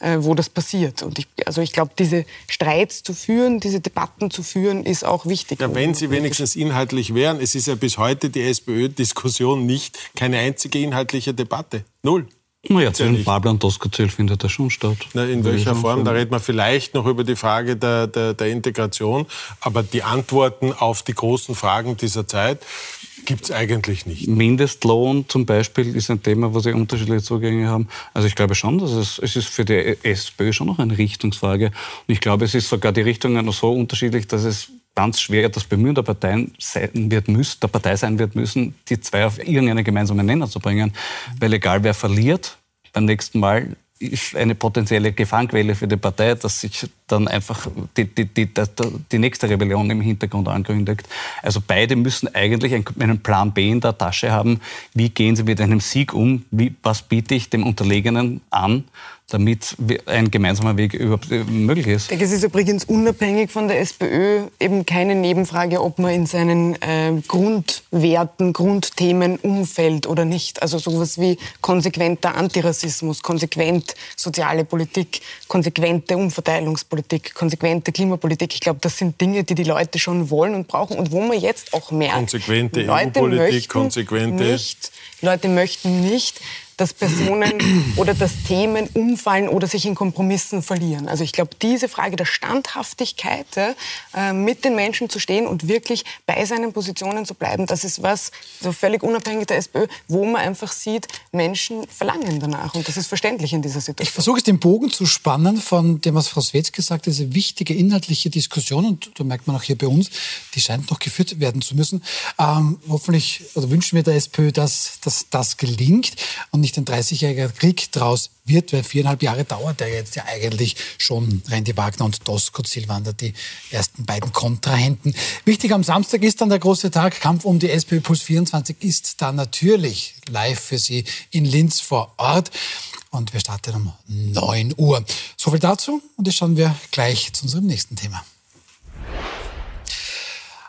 äh, wo das passiert. Und ich, also ich glaube, diese Streits zu führen, diese Debatten zu führen, ist auch wichtig. Ja, wenn sie wenigstens inhaltlich wären. Es ist ja bis heute die SPÖ-Diskussion nicht keine einzige inhaltliche Debatte. Null. Naja, ja zwischen nicht. Babler und Doskozil findet das schon statt. Na, in welcher Form? Da reden wir vielleicht noch über die Frage der, der, der Integration. Aber die Antworten auf die großen Fragen dieser Zeit gibt es eigentlich nicht. Mindestlohn zum Beispiel ist ein Thema, wo sie unterschiedliche Zugänge haben. Also ich glaube schon, dass es, es ist für die SPÖ schon noch eine Richtungsfrage. Und ich glaube, es ist sogar die Richtungen noch so unterschiedlich, dass es ganz schwer das Bemühen der Parteien sein wird müssen, der Partei sein wird müssen, die zwei auf irgendeinen gemeinsamen Nenner zu bringen. Weil egal wer verliert beim nächsten Mal, ist eine potenzielle Gefahrenquelle für die Partei, dass sich dann einfach die, die, die, die, nächste Rebellion im Hintergrund ankündigt. Also beide müssen eigentlich einen- einen Plan B in der Tasche haben. Wie gehen sie mit einem Sieg um? Wie, was biete ich dem Unterlegenen an, damit ein gemeinsamer Weg überhaupt äh, möglich ist? Ich denke, es ist übrigens unabhängig von der SPÖ eben keine Nebenfrage, ob man in seinen äh, Grundwerten, Grundthemen umfällt oder nicht. Also sowas wie konsequenter Antirassismus, konsequent soziale Politik, konsequente Umverteilungspolitik, konsequente Klimapolitik. Ich glaube, das sind Dinge, die die Leute schon wollen und brauchen und wo man jetzt auch merkt, Konsequente Leute EU-Politik, möchten konsequente- nicht, Leute möchten nicht, dass Personen *clears throat* oder dass Themen umfallen oder sich in Kompromissen verlieren. Also ich glaube, diese Frage der Standhaftigkeit, äh, mit den Menschen zu stehen und wirklich bei seinen Positionen zu bleiben, das ist was, so völlig unabhängig der SPÖ, wo man einfach sieht, Menschen verlangen danach. Und das ist verständlich in dieser Ich Situation. versuche es den Bogen zu spannen von dem, was Frau Swetz gesagt hat, diese wichtige inhaltliche Diskussion, und da merkt man auch hier bei uns, die scheint noch geführt werden zu müssen. Ähm, hoffentlich oder wünschen wir der SPÖ, dass, dass das gelingt und nicht ein 30-jähriger Krieg draus wird, weil viereinhalb Jahre dauert der jetzt ja eigentlich schon. Randy Wagner und Doskozil waren da die ersten beiden Kontrahenten. Wichtig am Samstag ist dann der große Tag. Kampf um die SPÖ Plus 24 ist da natürlich live für Sie in Linz vor Ort. Und wir starten um 9 Uhr. So viel dazu und jetzt schauen wir gleich zu unserem nächsten Thema.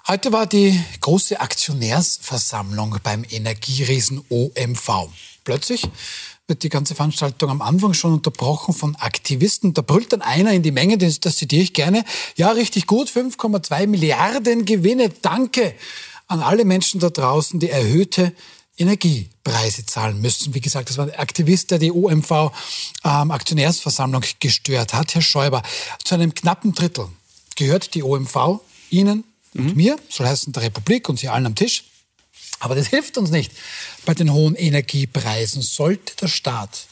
Heute war die große Aktionärsversammlung beim Energieriesen OMV. Plötzlich wird die ganze Veranstaltung am Anfang schon unterbrochen von Aktivisten. Da brüllt dann einer in die Menge, das, das zitiere ich gerne, ja, richtig gut, 5,2 Milliarden Gewinne, danke an alle Menschen da draußen, die erhöhte Energiepreise zahlen müssen. Wie gesagt, das war ein Aktivist, der die OMV ähm, Aktionärsversammlung gestört hat, Herr Schäuber. Zu einem knappen Drittel gehört die OMV Ihnen und mir, soll heißen der Republik und Sie allen am Tisch. Aber das hilft uns nicht bei den hohen Energiepreisen. Sollte der Staat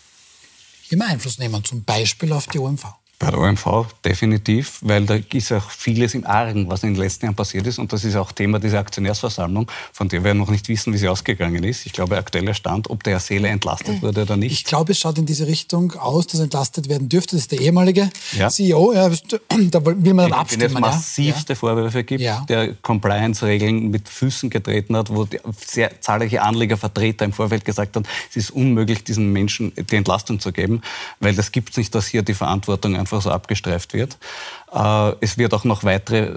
mal Einfluss nehmen, zum Beispiel auf die OMV? Bei der OMV definitiv, weil da ist auch vieles im Argen, was in den letzten Jahren passiert ist. Und das ist auch Thema dieser Aktionärsversammlung, von der wir noch nicht wissen, wie sie ausgegangen ist. Ich glaube, aktueller Stand, ob der Seele entlastet mhm. wurde oder nicht. Ich glaube, es schaut in diese Richtung aus, dass entlastet werden dürfte. Das ist der ehemalige ja. CEO. Ja, *clears throat* da will man dann abstimmen. Den es massivste ja. Vorwürfe gibt, der Compliance-Regeln mit Füßen getreten hat, wo sehr zahlreiche Anlegervertreter im Vorfeld gesagt haben, es ist unmöglich, diesen Menschen die Entlastung zu geben, weil das gibt es nicht, dass hier die Verantwortung einfach einfach so abgestreift wird. Äh, es wird auch noch weitere,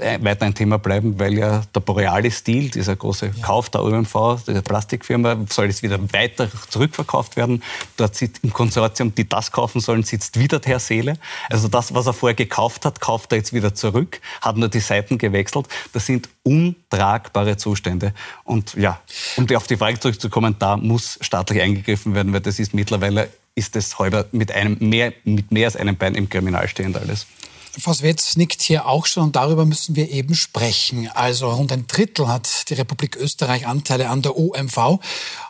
äh, weiter ein Thema bleiben, weil ja der Borealis-Deal, dieser große. Kauf der OMV, der Plastikfirma, soll jetzt wieder weiter zurückverkauft werden. Dort sitzt im Konsortium, die das kaufen sollen, sitzt wieder der Herr Seele. Also das, was er vorher gekauft hat, kauft er jetzt wieder zurück, hat nur die Seiten gewechselt. Das sind untragbare Zustände. Und ja, um auf die Frage zurückzukommen, da muss staatlich eingegriffen werden, weil das ist mittlerweile ist es heute mit, einem mehr, mit mehr als einem Bein im Kriminal stehend alles. Frau Swetz nickt hier auch schon und darüber müssen wir eben sprechen. Also rund ein Drittel hat die Republik Österreich Anteile an der OMV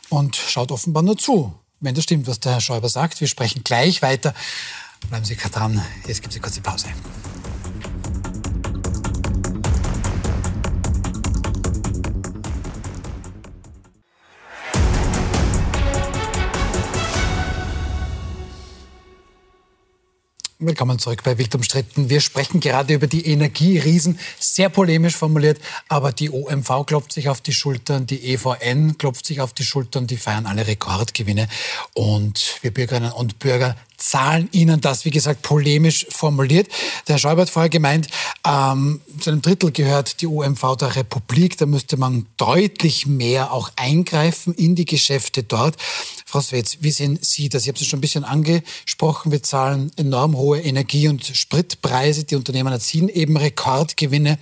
und schaut offenbar nur zu, wenn das stimmt, was der Herr Schäuber sagt. Wir sprechen gleich weiter. Bleiben Sie dran. Jetzt gibt es eine kurze Pause. Willkommen zurück bei Wild umstritten. Wir sprechen gerade über die Energieriesen, sehr polemisch formuliert, aber die OMV klopft sich auf die Schultern, die EVN klopft sich auf die Schultern, die feiern alle Rekordgewinne und wir Bürgerinnen und Bürger zahlen ihnen das, wie gesagt, polemisch formuliert. Der Herr Schäuber hat vorher gemeint, ähm, zu einem Drittel gehört die OMV der Republik. Da müsste man deutlich mehr auch eingreifen in die Geschäfte dort. Frau Swetz, wie sehen Sie das? Ich habe es schon ein bisschen angesprochen. Wir zahlen enorm hohe Energie- und Spritpreise. Die Unternehmen erzielen eben Rekordgewinne.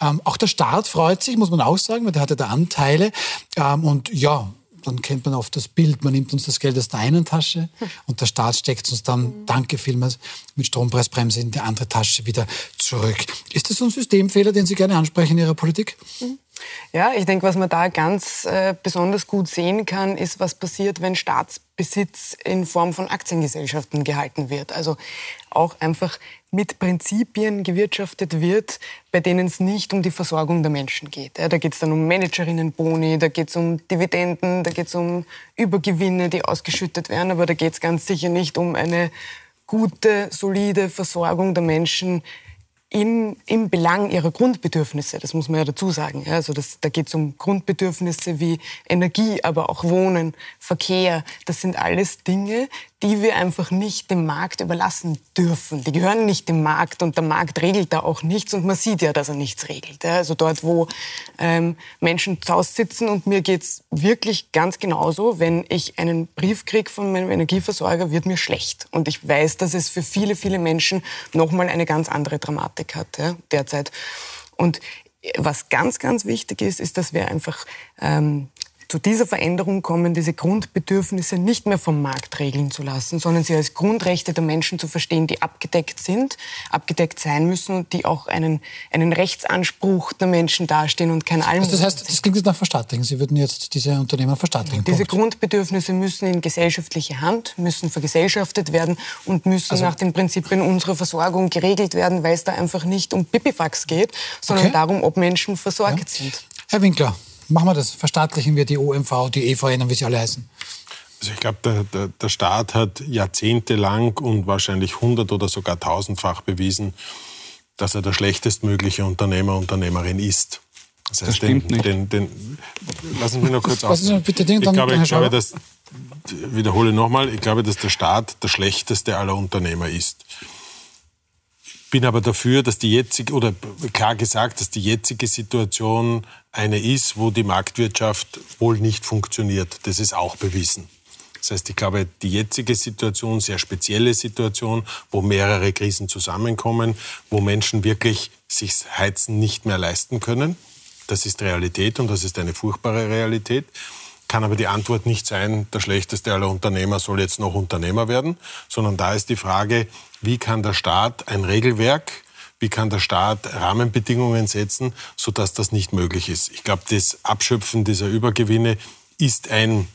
Ähm, auch der Staat freut sich, muss man auch sagen, weil der hatte da Anteile. Ähm, und ja, dann kennt man oft das Bild, man nimmt uns das Geld aus der einen Tasche und der Staat steckt uns dann, mhm. danke vielmals, mit Strompreisbremse in die andere Tasche wieder zurück. Ist das so ein Systemfehler, den Sie gerne ansprechen in Ihrer Politik? Mhm. Ja, ich denke, was man da ganz äh, besonders gut sehen kann, ist, was passiert, wenn Staatsbesitz in Form von Aktiengesellschaften gehalten wird. Also auch einfach mit Prinzipien gewirtschaftet wird, bei denen es nicht um die Versorgung der Menschen geht. Ja, da geht es dann um Managerinnenboni, da geht es um Dividenden, da geht es um Übergewinne, die ausgeschüttet werden, aber da geht es ganz sicher nicht um eine gute, solide Versorgung der Menschen in, im Belang ihrer Grundbedürfnisse. Das muss man ja dazu sagen. Ja, also das, da geht es um Grundbedürfnisse wie Energie, aber auch Wohnen, Verkehr. Das sind alles Dinge, die wir einfach nicht dem Markt überlassen dürfen. Die gehören nicht dem Markt und der Markt regelt da auch nichts und man sieht ja, dass er nichts regelt. Also dort, wo ähm, Menschen zu Hause sitzen und mir geht's wirklich ganz genauso, wenn ich einen Brief kriege von meinem Energieversorger, wird mir schlecht. Und ich weiß, dass es für viele, viele Menschen nochmal eine ganz andere Dramatik hat ja, derzeit. Und was ganz, ganz wichtig ist, ist, dass wir einfach ähm, zu dieser Veränderung kommen, diese Grundbedürfnisse nicht mehr vom Markt regeln zu lassen, sondern sie als Grundrechte der Menschen zu verstehen, die abgedeckt sind, abgedeckt sein müssen und die auch einen, einen Rechtsanspruch der Menschen dastehen und kein Almosen. Also das heißt, das klingt jetzt nach Verstaatlichen. Sie würden jetzt diese Unternehmen verstaatlichen. Diese Punkt. Grundbedürfnisse müssen in gesellschaftliche Hand, müssen vergesellschaftet werden und müssen also, nach den Prinzipien unserer Versorgung geregelt werden, weil es da einfach nicht um Pipifax geht, sondern okay. darum, ob Menschen versorgt ja. sind. Herr Winkler, machen wir das. Verstaatlichen wir die OMV, die EVN und wie sie alle heißen. Also ich glaube, der, der, der Staat hat jahrzehntelang und wahrscheinlich hundert- oder sogar tausendfach bewiesen, dass er der schlechtestmögliche Unternehmer, Unternehmerin ist. Das, heißt, das stimmt den, nicht. Den, den, lassen Sie mich noch kurz *laughs* aus. Ich glaube, ich glaube dass, wiederhole nochmal, ich glaube, dass der Staat der schlechteste aller Unternehmer ist bin aber dafür, dass die jetzige, oder klar gesagt, dass die jetzige Situation eine ist, wo die Marktwirtschaft wohl nicht funktioniert. Das ist auch bewiesen. Das heißt, ich glaube, die jetzige Situation, sehr spezielle Situation, wo mehrere Krisen zusammenkommen, wo Menschen wirklich sich Heizen nicht mehr leisten können. Das ist Realität und das ist eine furchtbare Realität kann aber die Antwort nicht sein, der schlechteste aller Unternehmer soll jetzt noch Unternehmer werden, sondern da ist die Frage, wie kann der Staat ein Regelwerk, wie kann der Staat Rahmenbedingungen setzen, sodass das nicht möglich ist. Ich glaube, das Abschöpfen dieser Übergewinne ist ein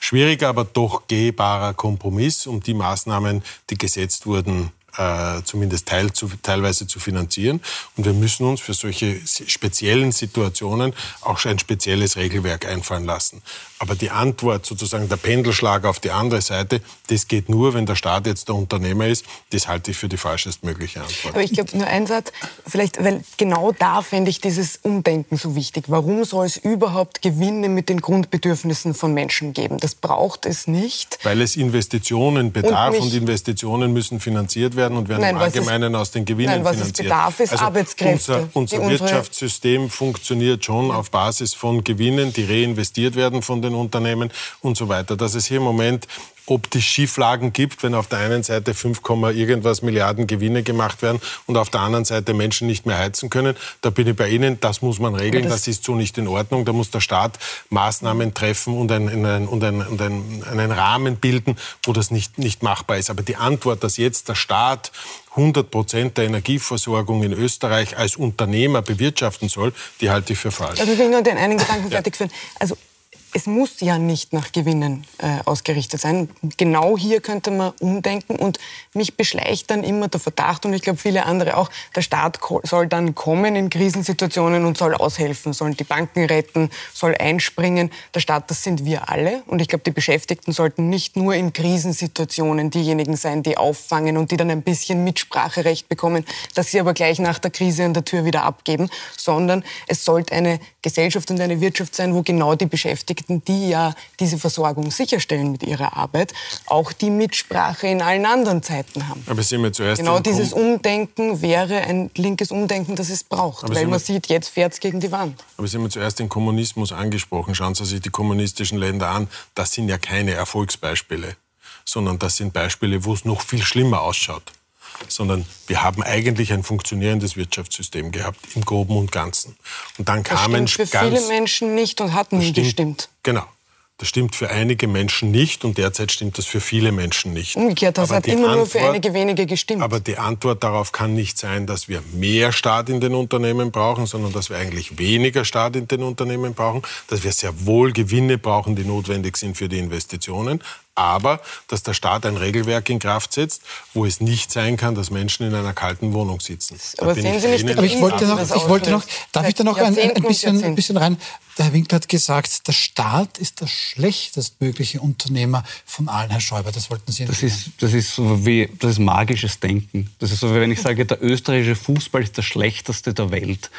schwieriger, aber doch gehbarer Kompromiss, um die Maßnahmen, die gesetzt wurden, äh, zumindest teil zu, teilweise zu finanzieren. Und wir müssen uns für solche speziellen Situationen auch ein spezielles Regelwerk einfallen lassen. Aber die Antwort, sozusagen der Pendelschlag auf die andere Seite, das geht nur, wenn der Staat jetzt der Unternehmer ist. Das halte ich für die falschestmögliche Antwort. Aber ich glaube, nur ein Satz, vielleicht, weil genau da fände ich dieses Umdenken so wichtig. Warum soll es überhaupt Gewinne mit den Grundbedürfnissen von Menschen geben? Das braucht es nicht. Weil es Investitionen bedarf und, und Investitionen müssen finanziert werden und werden nein, im Allgemeinen ist, aus den Gewinnen nein, was finanziert. Es bedarf, ist also Arbeitskräfte. Unser, unser Wirtschaftssystem funktioniert schon auf Basis von Gewinnen, die reinvestiert werden von den Unternehmen und so weiter. Dass es hier im Moment optisch Schieflagen gibt, wenn auf der einen Seite 5, irgendwas Milliarden Gewinne gemacht werden und auf der anderen Seite Menschen nicht mehr heizen können. Da bin ich bei Ihnen, das muss man regeln, das, das, ist so nicht in Ordnung. Da muss der Staat Maßnahmen treffen und, ein, ein, und, ein, und ein, einen Rahmen bilden, wo das nicht, nicht machbar ist. Aber die Antwort, dass jetzt der Staat 100 Prozent der Energieversorgung in Österreich als Unternehmer bewirtschaften soll, die halte ich für falsch. Also ich will nur den einen Gedanken fertig führen. Also es muss ja nicht nach Gewinnen äh, ausgerichtet sein. Genau hier könnte man umdenken und mich beschleicht dann immer der Verdacht und ich glaube viele andere auch, der Staat soll dann kommen in Krisensituationen und soll aushelfen, soll die Banken retten, soll einspringen. Der Staat, das sind wir alle und ich glaube, die Beschäftigten sollten nicht nur in Krisensituationen diejenigen sein, die auffangen und die dann ein bisschen Mitspracherecht bekommen, dass sie aber gleich nach der Krise an der Tür wieder abgeben, sondern es sollte eine Gesellschaft und eine Wirtschaft sein, wo genau die Beschäftigten Beschäftigten, die ja diese Versorgung sicherstellen mit ihrer Arbeit, auch die Mitsprache in allen anderen Zeiten haben. Aber sind wir zuerst genau dieses Umdenken wäre ein linkes Umdenken, das es braucht, Aber weil man sieht, jetzt fährt es gegen die Wand. Aber Sie haben zuerst den Kommunismus angesprochen. Schauen Sie sich die kommunistischen Länder an. Das sind ja keine Erfolgsbeispiele, sondern das sind Beispiele, wo es noch viel schlimmer ausschaut sondern wir haben eigentlich ein funktionierendes Wirtschaftssystem gehabt, im Groben und Ganzen. Und dann kamen das stimmt für ganz, viele Menschen nicht und hat nie gestimmt. Genau. Das stimmt für einige Menschen nicht und derzeit stimmt das für viele Menschen nicht. Umgekehrt, das aber hat immer Antwort, nur für einige wenige gestimmt. Aber die Antwort darauf kann nicht sein, dass wir mehr Staat in den Unternehmen brauchen, sondern dass wir eigentlich weniger Staat in den Unternehmen brauchen, dass wir sehr wohl Gewinne brauchen, die notwendig sind für die Investitionen, aber dass der Staat ein Regelwerk in Kraft setzt, wo es nicht sein kann, dass Menschen in einer kalten Wohnung sitzen. Aber sehen Sie nicht, aber ich wollte noch, ich wollte noch, darf ich da noch ein, ein, bisschen, ein bisschen rein? Der Herr Winkler hat gesagt, der Staat ist der schlechtestmögliche Unternehmer von allen, Herr Schäuber. Das wollten Sie das ist, das ist so wie das ist magisches Denken. Das ist so, wie wenn ich sage, der österreichische Fußball ist der schlechteste der Welt.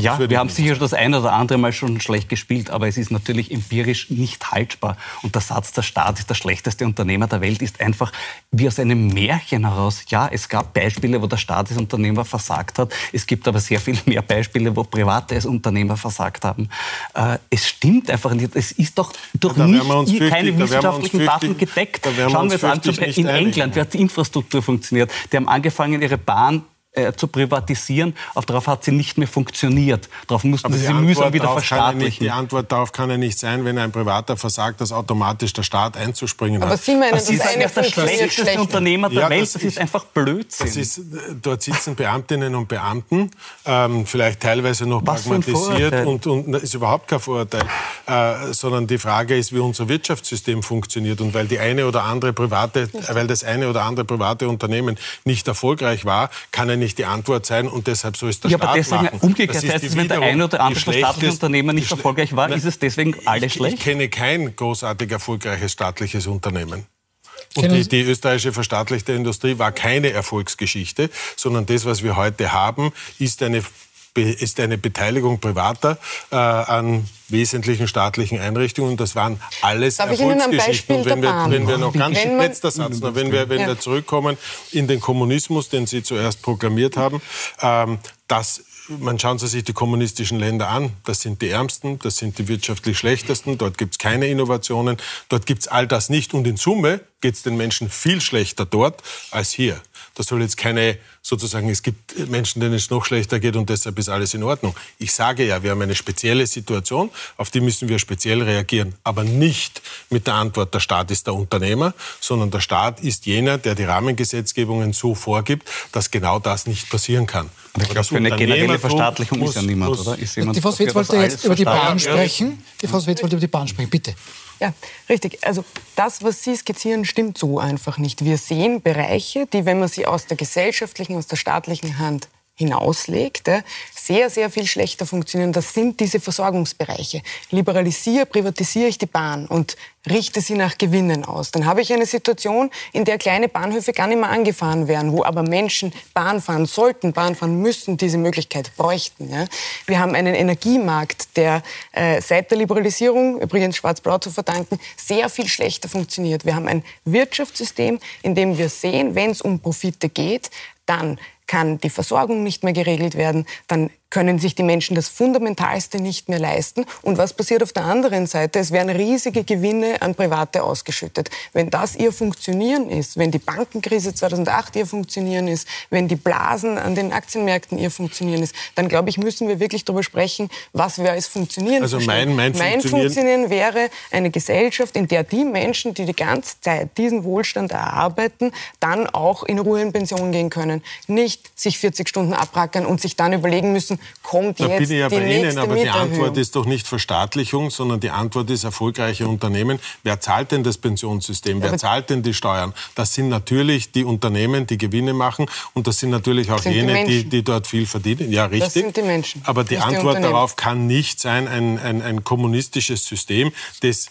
Ja, wir haben sicher das eine oder andere Mal schon schlecht gespielt, aber es ist natürlich empirisch nicht haltbar. Und der Satz, der Staat ist der schlechteste Unternehmer der Welt, ist einfach wie aus einem Märchen heraus. Ja, es gab Beispiele, wo der Staat als Unternehmer versagt hat. Es gibt aber sehr viel mehr Beispiele, wo Private als Unternehmer versagt haben. Äh, es stimmt einfach nicht. Es ist doch durch nicht, fürchtig, keine wissenschaftlichen Daten gedeckt. Schauen wir uns an, in England, wie hat die Infrastruktur funktioniert? Die haben angefangen, ihre Bahn äh, zu privatisieren. Auf darauf hat sie nicht mehr funktioniert. Darauf mussten sie sie mühsam wieder verstaatlichen. Nicht, die Antwort darauf kann ja nicht sein, wenn ein Privater versagt, dass automatisch der Staat einzuspringen hat. Aber Sie meinen, das ist eine der schlechteste Unternehmer der ja, Welt. Das, das ist, ist, einfach Blödsinn. Das ist, dort sitzen Beamtinnen und Beamten, ähm, vielleicht teilweise noch Was pragmatisiert und, und ist überhaupt kein Vorurteil, äh, sondern die Frage ist, wie unser Wirtschaftssystem funktioniert und weil die eine oder andere private, weil das eine oder andere private Unternehmen nicht erfolgreich war, kann er nicht nicht die Antwort sein und deshalb so ist der ja, Staat aber deswegen machen. Umgekehrt heißt es, wenn der eine oder andere staatliche Unternehmer nicht erfolgreich war, ist es deswegen alles schlecht? Ich kenne kein großartig erfolgreiches staatliches Unternehmen. Und die, die, österreichische verstaatlichte Industrie war keine Erfolgsgeschichte, sondern das, was wir heute haben, ist eine ist eine Beteiligung privater äh, an wesentlichen staatlichen Einrichtungen. Das waren alles Darf Erfolgsgeschichten. Wenn wir, wenn wir noch ganz wenn letzter Satz, noch, wenn wir, wenn ja. wir zurückkommen in den Kommunismus, den Sie zuerst proklamiert haben, ähm, das man schauen Sie sich die kommunistischen Länder an. Das sind die Ärmsten, das sind die wirtschaftlich Schlechtesten. Dort gibt es keine Innovationen. Dort gibt es all das nicht. Und in Summe geht es den Menschen viel schlechter dort als hier. Das soll jetzt keine, sozusagen, es gibt Menschen, denen es noch schlechter geht und deshalb ist alles in Ordnung. Ich sage ja, wir haben eine spezielle Situation, auf die müssen wir speziell reagieren. Aber nicht mit der Antwort, der Staat ist der Unternehmer, sondern der Staat ist jener, der die Rahmengesetzgebungen so vorgibt, dass genau das nicht passieren kann. Aber ich glaube, für eine generelle Verstaatlichung ist ja niemand, oder? Ist jemand die Frau Swetz wollte jetzt über die Bahn sprechen. Die Frau Swetz wollte über die Bahn sprechen, bitte. Ja, richtig. Also das, was Sie skizzieren, stimmt so einfach nicht. Wir sehen Bereiche, die, wenn man sie aus der gesellschaftlichen, aus der staatlichen Hand hinauslegt, sehr, sehr viel schlechter funktionieren. Das sind diese Versorgungsbereiche. Liberalisiere, privatisiere ich die Bahn und richte sie nach Gewinnen aus. Dann habe ich eine Situation, in der kleine Bahnhöfe gar nicht mehr angefahren werden, wo aber Menschen Bahn fahren sollten, Bahn fahren müssen, diese Möglichkeit bräuchten. Wir haben einen Energiemarkt, der äh, seit der Liberalisierung, übrigens schwarz-blau zu verdanken, sehr viel schlechter funktioniert. Wir haben ein Wirtschaftssystem, in dem wir sehen, wenn es um Profite geht, dann kann die Versorgung nicht mehr geregelt werden, dann können sich die Menschen das Fundamentalste nicht mehr leisten. Und was passiert auf der anderen Seite? Es werden riesige Gewinne an Private ausgeschüttet. Wenn das ihr Funktionieren ist, wenn die Bankenkrise 2008 ihr Funktionieren ist, wenn die Blasen an den Aktienmärkten ihr Funktionieren ist, dann glaube ich, müssen wir wirklich darüber sprechen, was wir als Funktionieren Also mein, mein, mein Funktionieren, Funktionieren wäre eine Gesellschaft, in der die Menschen, die die ganze Zeit diesen Wohlstand erarbeiten, dann auch in Ruhe in Pension gehen können. Nicht sich 40 Stunden abrackern und sich dann überlegen müssen, kommt da jetzt bin ich ja die bei Ihnen, aber die. Antwort ist doch nicht Verstaatlichung, sondern die Antwort ist erfolgreiche Unternehmen. Wer zahlt denn das Pensionssystem? Wer zahlt denn die Steuern? Das sind natürlich die Unternehmen, die Gewinne machen und das sind natürlich auch sind die jene, die, Menschen. die dort viel verdienen. Ja, richtig. sind die Menschen, aber die die Antwort Unternehmen. darauf kann nicht sein, ein, ein, ein kommunistisches System, das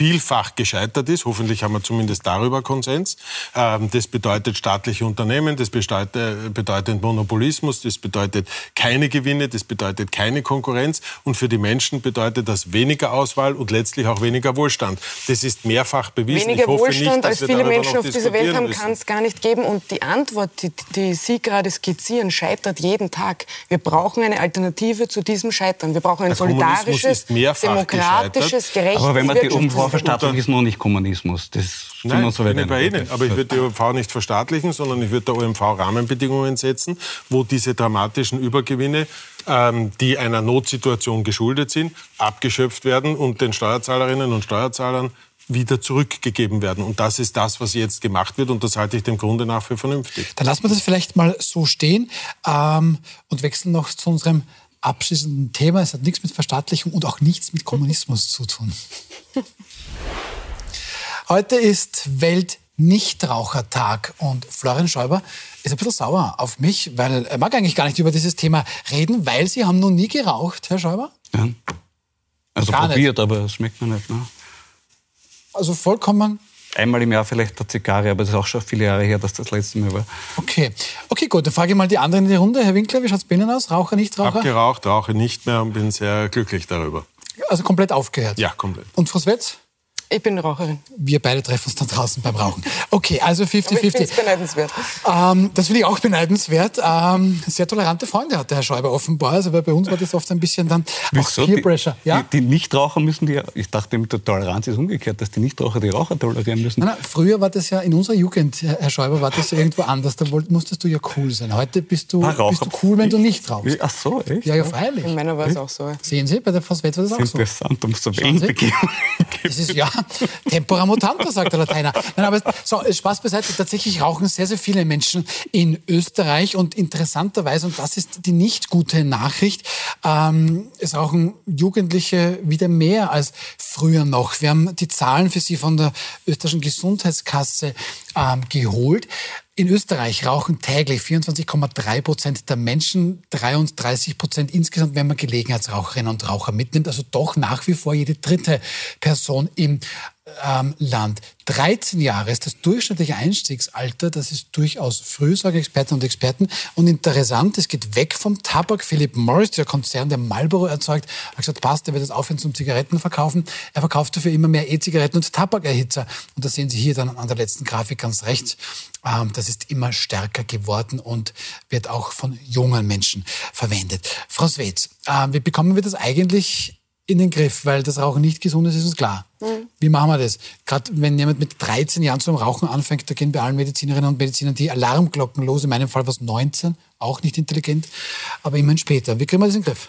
vielfach gescheitert ist. Hoffentlich haben wir zumindest darüber Konsens. Ähm, Das bedeutet staatliche Unternehmen, das bedeutet, bedeutet Monopolismus, das bedeutet keine Gewinne, das bedeutet keine Konkurrenz. Und für die Menschen bedeutet das weniger Auswahl und letztlich auch weniger Wohlstand. Das ist mehrfach bewiesen. Weniger ich hoffe Wohlstand, nicht, dass als viele Menschen auf dieser Welt haben, kann es gar nicht geben. Und die Antwort, die, die Sie gerade skizzieren, scheitert jeden Tag. Wir brauchen eine Alternative zu diesem Scheitern. Wir brauchen ein solidarisches, demokratisches, gerechtes Aber wenn man die OMV Verstaatlicht, ist noch nicht Kommunismus. Das stimmt Nein, uns so bin weit ich bei. Ihnen. Aber ich würde die OMV nicht verstaatlichen, sondern ich würde der OMV Rahmenbedingungen setzen, wo diese dramatischen Übergewinne, ähm, die einer Notsituation geschuldet sind, abgeschöpft werden und den Steuerzahlerinnen und Steuerzahlern wieder zurückgegeben werden. Und das ist das, was jetzt gemacht wird. Und das halte ich dem Grunde nach für vernünftig. Dann lassen wir das vielleicht mal so stehen ähm, und wechseln noch zu unserem abschließenden Thema. Es hat nichts mit Verstaatlichung und auch nichts mit Kommunismus zu tun. *laughs* Heute ist Welt-Nichtrauchertag und Florian Schäuber ist ein bisschen sauer auf mich, weil er mag eigentlich gar nicht über dieses Thema reden, weil Sie haben noch nie geraucht, Herr Schäuber. Ja. Also Gar nicht. probiert, aber es schmeckt mir nicht. Ne? Also vollkommen Einmal im Jahr vielleicht eine Zigarre, aber das ist auch schon viele Jahre her, dass das letzte Mal war. okay. Okay, gut, dann frage ich mal die anderen in die Runde. Herr Winkler, wie schaut es bei Ihnen aus? Raucher, Nichtraucher? Abgeraucht, rauche nicht mehr und bin sehr glücklich darüber. Also komplett aufgehört. Ja, komplett. Und Frau Swetz? Ich bin Raucherin. Wir beide treffen uns dann draußen beim Rauchen. Okay, also Aber ich finde 50-50. es beneidenswert. Ähm, das finde ich auch beneidenswert. Ähm, sehr tolerante Freunde hat der Herr Schäuber offenbar. Also weil bei uns war das oft ein bisschen dann auch Peer Die- Pressure. Ja? Die, die Nichtraucher müssen die, ich dachte, mit der Toleranz ist umgekehrt, dass die Nichtraucher die Raucher tolerieren müssen. Nein, nein, früher war das ja in unserer Jugend, Herr Schäuber, war das ja irgendwo anders. Da wollt, musstest du ja cool sein. Heute bist du, Ah, Raucher- bist du cool, wenn du nicht rauchst. Ach so, echt? Ja, ja, freilich. In meiner war es auch so. Sehen Sie, bei der Frau war das auch so. Interessant, um so Schauen Sie. Wellenbegehung. Das ist ja *laughs* *laughs* Tempora mutanta, sagt der Lateiner. Nein, aber so, Spaß beiseite. Tatsächlich rauchen sehr, sehr viele Menschen in Österreich und interessanterweise, und das ist die nicht gute Nachricht, ähm, es rauchen Jugendliche wieder mehr als früher noch. Wir haben die Zahlen für Sie von der österreichischen Gesundheitskasse ähm, geholt. In Österreich rauchen täglich 24,3 Prozent der Menschen, 33 Prozent insgesamt, wenn man Gelegenheitsraucherinnen und Raucher mitnimmt. Also doch nach wie vor jede dritte Person im ähm, Land. 13 Jahre ist das durchschnittliche Einstiegsalter. Das ist durchaus früh, sagen Experten und Experten. Und interessant, es geht weg vom Tabak. Philip Morris, der Konzern, der Marlboro erzeugt, hat gesagt, passt, er wird das aufhören zum Zigaretten verkaufen. Er verkauft dafür immer mehr E-Zigaretten und Tabakerhitzer. Und das sehen Sie hier dann an der letzten Grafik ganz rechts. Ähm, das ist immer stärker geworden und wird auch von jungen Menschen verwendet. Frau Swetz, äh, wie bekommen wir das eigentlich in den Griff, weil das Rauchen nicht gesund ist, ist uns klar. Wie machen wir das? Gerade wenn jemand mit 13 Jahren zum Rauchen anfängt, da gehen bei allen Medizinerinnen und Medizinern die Alarmglocken los. In meinem Fall war es 19, auch nicht intelligent, aber immerhin später. Wie kriegen wir das in den Griff?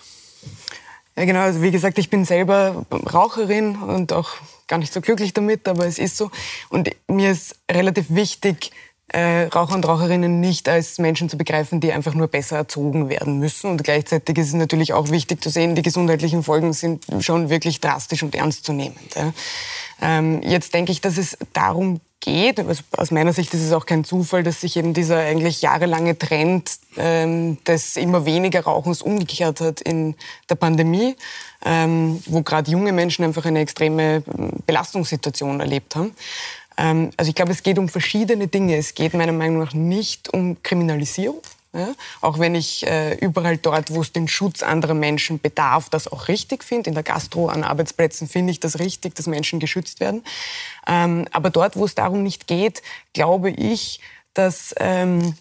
Ja, genau. Also wie gesagt, ich bin selber Raucherin und auch gar nicht so glücklich damit, aber es ist so. Und mir ist relativ wichtig, äh, Raucher und Raucherinnen nicht als Menschen zu begreifen, die einfach nur besser erzogen werden müssen. Und gleichzeitig ist es natürlich auch wichtig zu sehen, die gesundheitlichen Folgen sind schon wirklich drastisch und ernstzunehmend. Ja. Ähm, jetzt denke ich, dass es darum geht, also aus meiner Sicht ist es auch kein Zufall, dass sich eben dieser eigentlich jahrelange Trend ähm, des immer weniger Rauchens umgekehrt hat in der Pandemie, ähm, wo gerade junge Menschen einfach eine extreme ähm, Belastungssituation erlebt haben. Ähm, also ich glaube, es geht um verschiedene Dinge. Es geht meiner Meinung nach nicht um Kriminalisierung. Ja? Auch wenn ich äh, überall dort, wo es den Schutz anderer Menschen bedarf, das auch richtig finde. In der Gastro, an Arbeitsplätzen finde ich das richtig, dass Menschen geschützt werden. Ähm, aber dort, wo es darum nicht geht, glaube ich, dass ähm,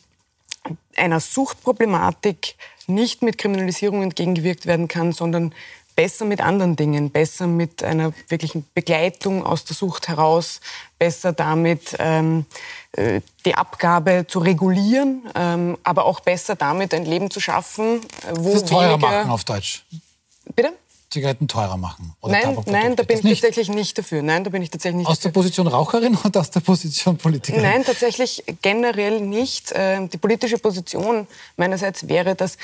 einer Suchtproblematik nicht mit Kriminalisierung entgegengewirkt werden kann, sondern besser mit anderen Dingen, besser mit einer wirklichen Begleitung aus der Sucht heraus, besser damit ähm, äh, die Abgabe zu regulieren, ähm, aber auch besser damit ein Leben zu schaffen, äh, wo das teurer machen auf Deutsch. Bitte? Zigaretten teurer machen? nein, nein, da bin ich nicht? tatsächlich nicht dafür. Nein, da bin ich tatsächlich nicht aus dafür. der Position Raucherin oder aus der Position Politikerin? Nein, tatsächlich generell nicht. Ähm, die politische Position meinerseits wäre, dass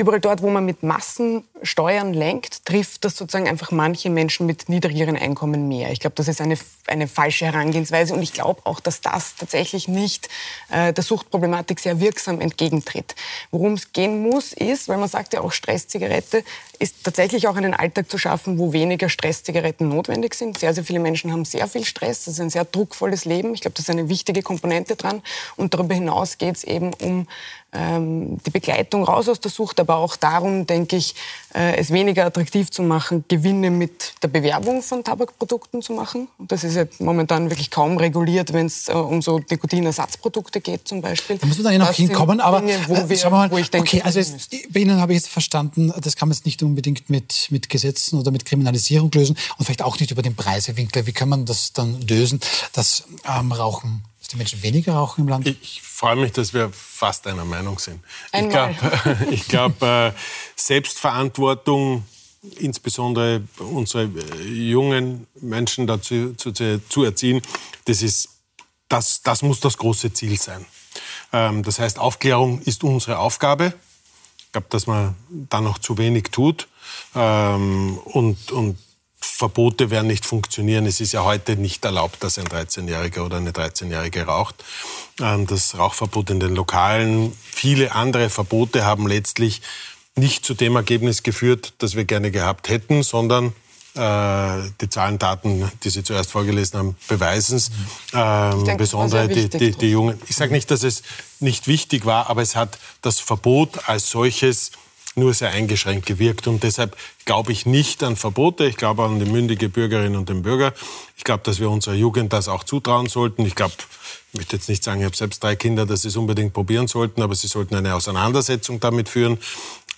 überall dort, wo man mit Massensteuern lenkt, trifft das sozusagen einfach manche Menschen mit niedrigeren Einkommen mehr. Ich glaube, das ist eine, eine falsche Herangehensweise und ich glaube auch, dass das tatsächlich nicht äh, der Suchtproblematik sehr wirksam entgegentritt. Worum es gehen muss, ist, weil man sagt ja auch Stresszigarette, ist tatsächlich auch einen Alltag zu schaffen, wo weniger Stresszigaretten notwendig sind. Sehr, sehr viele Menschen haben sehr viel Stress. Das ist ein sehr druckvolles Leben. Ich glaube, das ist eine wichtige Komponente dran. Und darüber hinaus geht es eben um die Begleitung raus aus der Sucht, aber auch darum, denke ich, äh, es weniger attraktiv zu machen, Gewinne mit der Bewerbung von Tabakprodukten zu machen. Und das ist ja momentan wirklich kaum reguliert, wenn es äh, um so Nikotinersatzprodukte geht zum Beispiel. Da muss man da ja noch hinkommen, aber Dinge, wo, äh, wir, wir mal, wo ich denke, okay, also jetzt, bei Ihnen habe ich jetzt verstanden, das kann man jetzt nicht unbedingt mit, mit Gesetzen oder mit Kriminalisierung lösen und vielleicht auch nicht über den Preisewinkel. Wie kann man das dann lösen, dass ähm, Rauchen die Menschen weniger rauchen im Land? Ich freue mich, dass wir fast einer Meinung sind. Einmal. *laughs* Ich glaube, glaub, äh, Selbstverantwortung, insbesondere unsere äh, jungen Menschen dazu zu, zu erziehen, das, ist, das, das muss das große Ziel sein. Ähm, das heißt, Aufklärung ist unsere Aufgabe. Ich glaube, dass man da noch zu wenig tut. Ähm, und, und Verbote werden nicht funktionieren. Es ist ja heute nicht erlaubt, dass ein 13-Jähriger oder eine 13-Jährige raucht. Ähm, das Rauchverbot in den Lokalen, viele andere Verbote haben letztlich nicht zu dem Ergebnis geführt, das wir gerne gehabt hätten, sondern äh, die Zahlen, Daten, die Sie zuerst vorgelesen haben, beweisen es. Ähm, denke, besondere die, die, die Jungen. Ich sage nicht, dass es nicht wichtig war, aber es hat das Verbot als solches nur sehr eingeschränkt gewirkt. Und deshalb glaube ich nicht an Verbote. Ich glaube an die mündige Bürgerinnen und den Bürger. Ich glaube, dass wir unserer Jugend das auch zutrauen sollten. Ich glaube, ich möchte jetzt nicht sagen, ich habe selbst drei Kinder, dass sie es unbedingt probieren sollten, aber sie sollten eine Auseinandersetzung damit führen.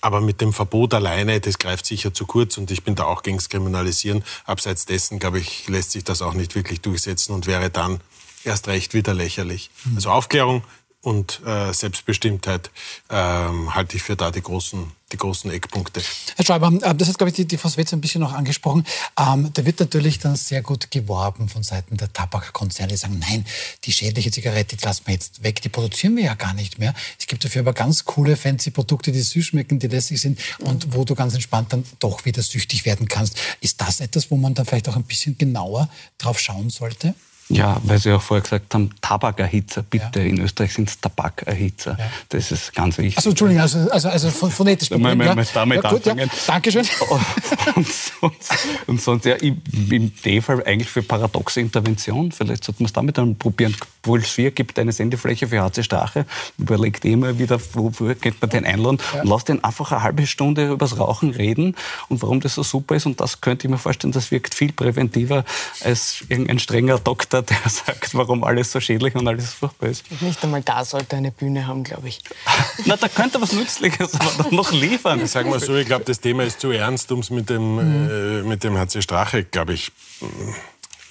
Aber mit dem Verbot alleine, das greift sicher zu kurz und ich bin da auch gegen das Kriminalisieren. Abseits dessen, glaube ich, lässt sich das auch nicht wirklich durchsetzen und wäre dann erst recht wieder lächerlich. Also Aufklärung und äh, Selbstbestimmtheit ähm, halte ich für da die großen die großen Eckpunkte. Herr Schreiber, äh, das hat, glaube ich, die, die Frau Swetz ein bisschen noch angesprochen. Ähm, da wird natürlich dann sehr gut geworben von Seiten der Tabakkonzerne, die sagen, nein, die schädliche Zigarette, die lassen wir jetzt weg, die produzieren wir ja gar nicht mehr. Es gibt dafür aber ganz coole, fancy Produkte, die süß schmecken, die lässig sind und wo du ganz entspannt dann doch wieder süchtig werden kannst. Ist das etwas, wo man dann vielleicht auch ein bisschen genauer drauf schauen sollte? Ja, weil Sie auch vorher gesagt haben, Tabakerhitzer, bitte. Ja. In Österreich sind es Tabakerhitzer. Ja. Das ist ganz wichtig. Also Entschuldigung, also, also, also phonetisch Problem. Mal, mal damit ja, gut, anfangen. Ja. Dankeschön. *laughs* und, sonst, und sonst, ja, im D-Fall eigentlich für paradoxe Intervention. Vielleicht sollten wir es damit dann probieren. Puls 4 gibt eine Sendefläche für HC Strache. Überlegt immer wieder, wofür geht man den einladen. Ja. Und lasst den einfach eine halbe Stunde über das Rauchen reden und warum das so super ist. Und das könnte ich mir vorstellen, das wirkt viel präventiver als irgendein strenger Doktor, der *laughs* sagt, warum alles so schädlich und alles furchtbar ist. Nicht einmal da sollte eine Bühne haben, glaube ich. *laughs* Na, da könnte was Nützliches aber noch liefern. Sagen wir so, ich glaube, das Thema ist zu ernst, um es mit dem, mhm. äh, mit dem HC Strache, glaube ich,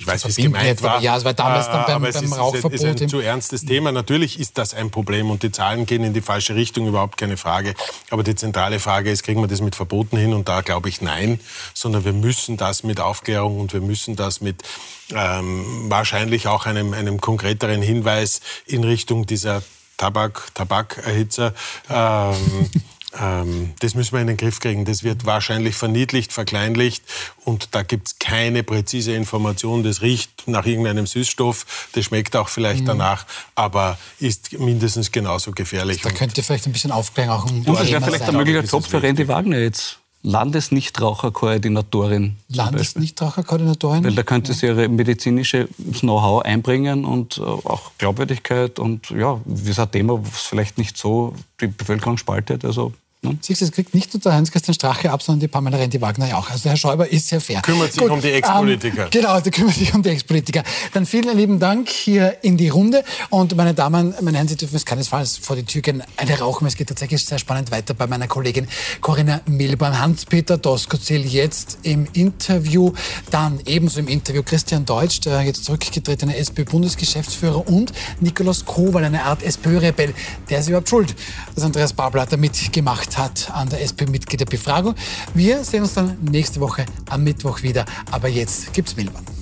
ich weiß, wie es gemeint war. Ja, es war damals dann beim, aber beim es Rauchverbot. Es ist ein, zu ernstes Thema. Natürlich ist das ein Problem und die Zahlen gehen in die falsche Richtung, überhaupt keine Frage. Aber die zentrale Frage ist, kriegen wir das mit Verboten hin? Und da glaube ich nein, sondern wir müssen das mit Aufklärung und wir müssen das mit ähm, wahrscheinlich auch einem, einem konkreteren Hinweis in Richtung dieser Tabak, Tabakerhitzer. Ähm, ähm, das müssen wir in den Griff kriegen. Das wird wahrscheinlich verniedlicht, verkleinlicht und da gibt es keine präzise Information. Das riecht nach irgendeinem Süßstoff, das schmeckt auch vielleicht mhm. danach, aber ist mindestens genauso gefährlich. Da könnte vielleicht ein bisschen Aufklärung auch um Und das wäre vielleicht ein möglicher Job für Randy Wagner jetzt. Landesnichtraucherkoordinatorin. Landesnichtraucherkoordinatorin? Weil da könnte sie ihre medizinische Know-how einbringen und äh, auch Glaubwürdigkeit und ja, das ist ein Thema, was vielleicht nicht so die Bevölkerung spaltet. Also Ne? Siehst du, es kriegt nicht nur der Heinz-Christian Strache ab, sondern die Pamela Rendi-Wagner ja auch. Also der Herr Schäuber ist sehr fair. Kümmert sich Gut, um die Ex-Politiker. Ähm, genau, der kümmert sich um die Ex-Politiker. Dann vielen lieben Dank hier in die Runde. Und meine Damen, meine Herren, Sie dürfen es keinesfalls vor die Tür gehen. Eine rauchen. Es geht tatsächlich sehr spannend weiter bei meiner Kollegin Corinna Milborn. Hans-Peter Doskozil jetzt im Interview. Dann ebenso im Interview Christian Deutsch, der jetzt zurückgetretene SPÖ-Bundesgeschäftsführer und Nikolaus Kowal, eine Art SPÖ-Rebell. Der ist überhaupt schuld, dass Andreas Babler da mitgemacht hat an der SP-Mitgliederbefragung. Wir sehen uns dann nächste Woche am Mittwoch wieder. Aber jetzt gibt's Milban.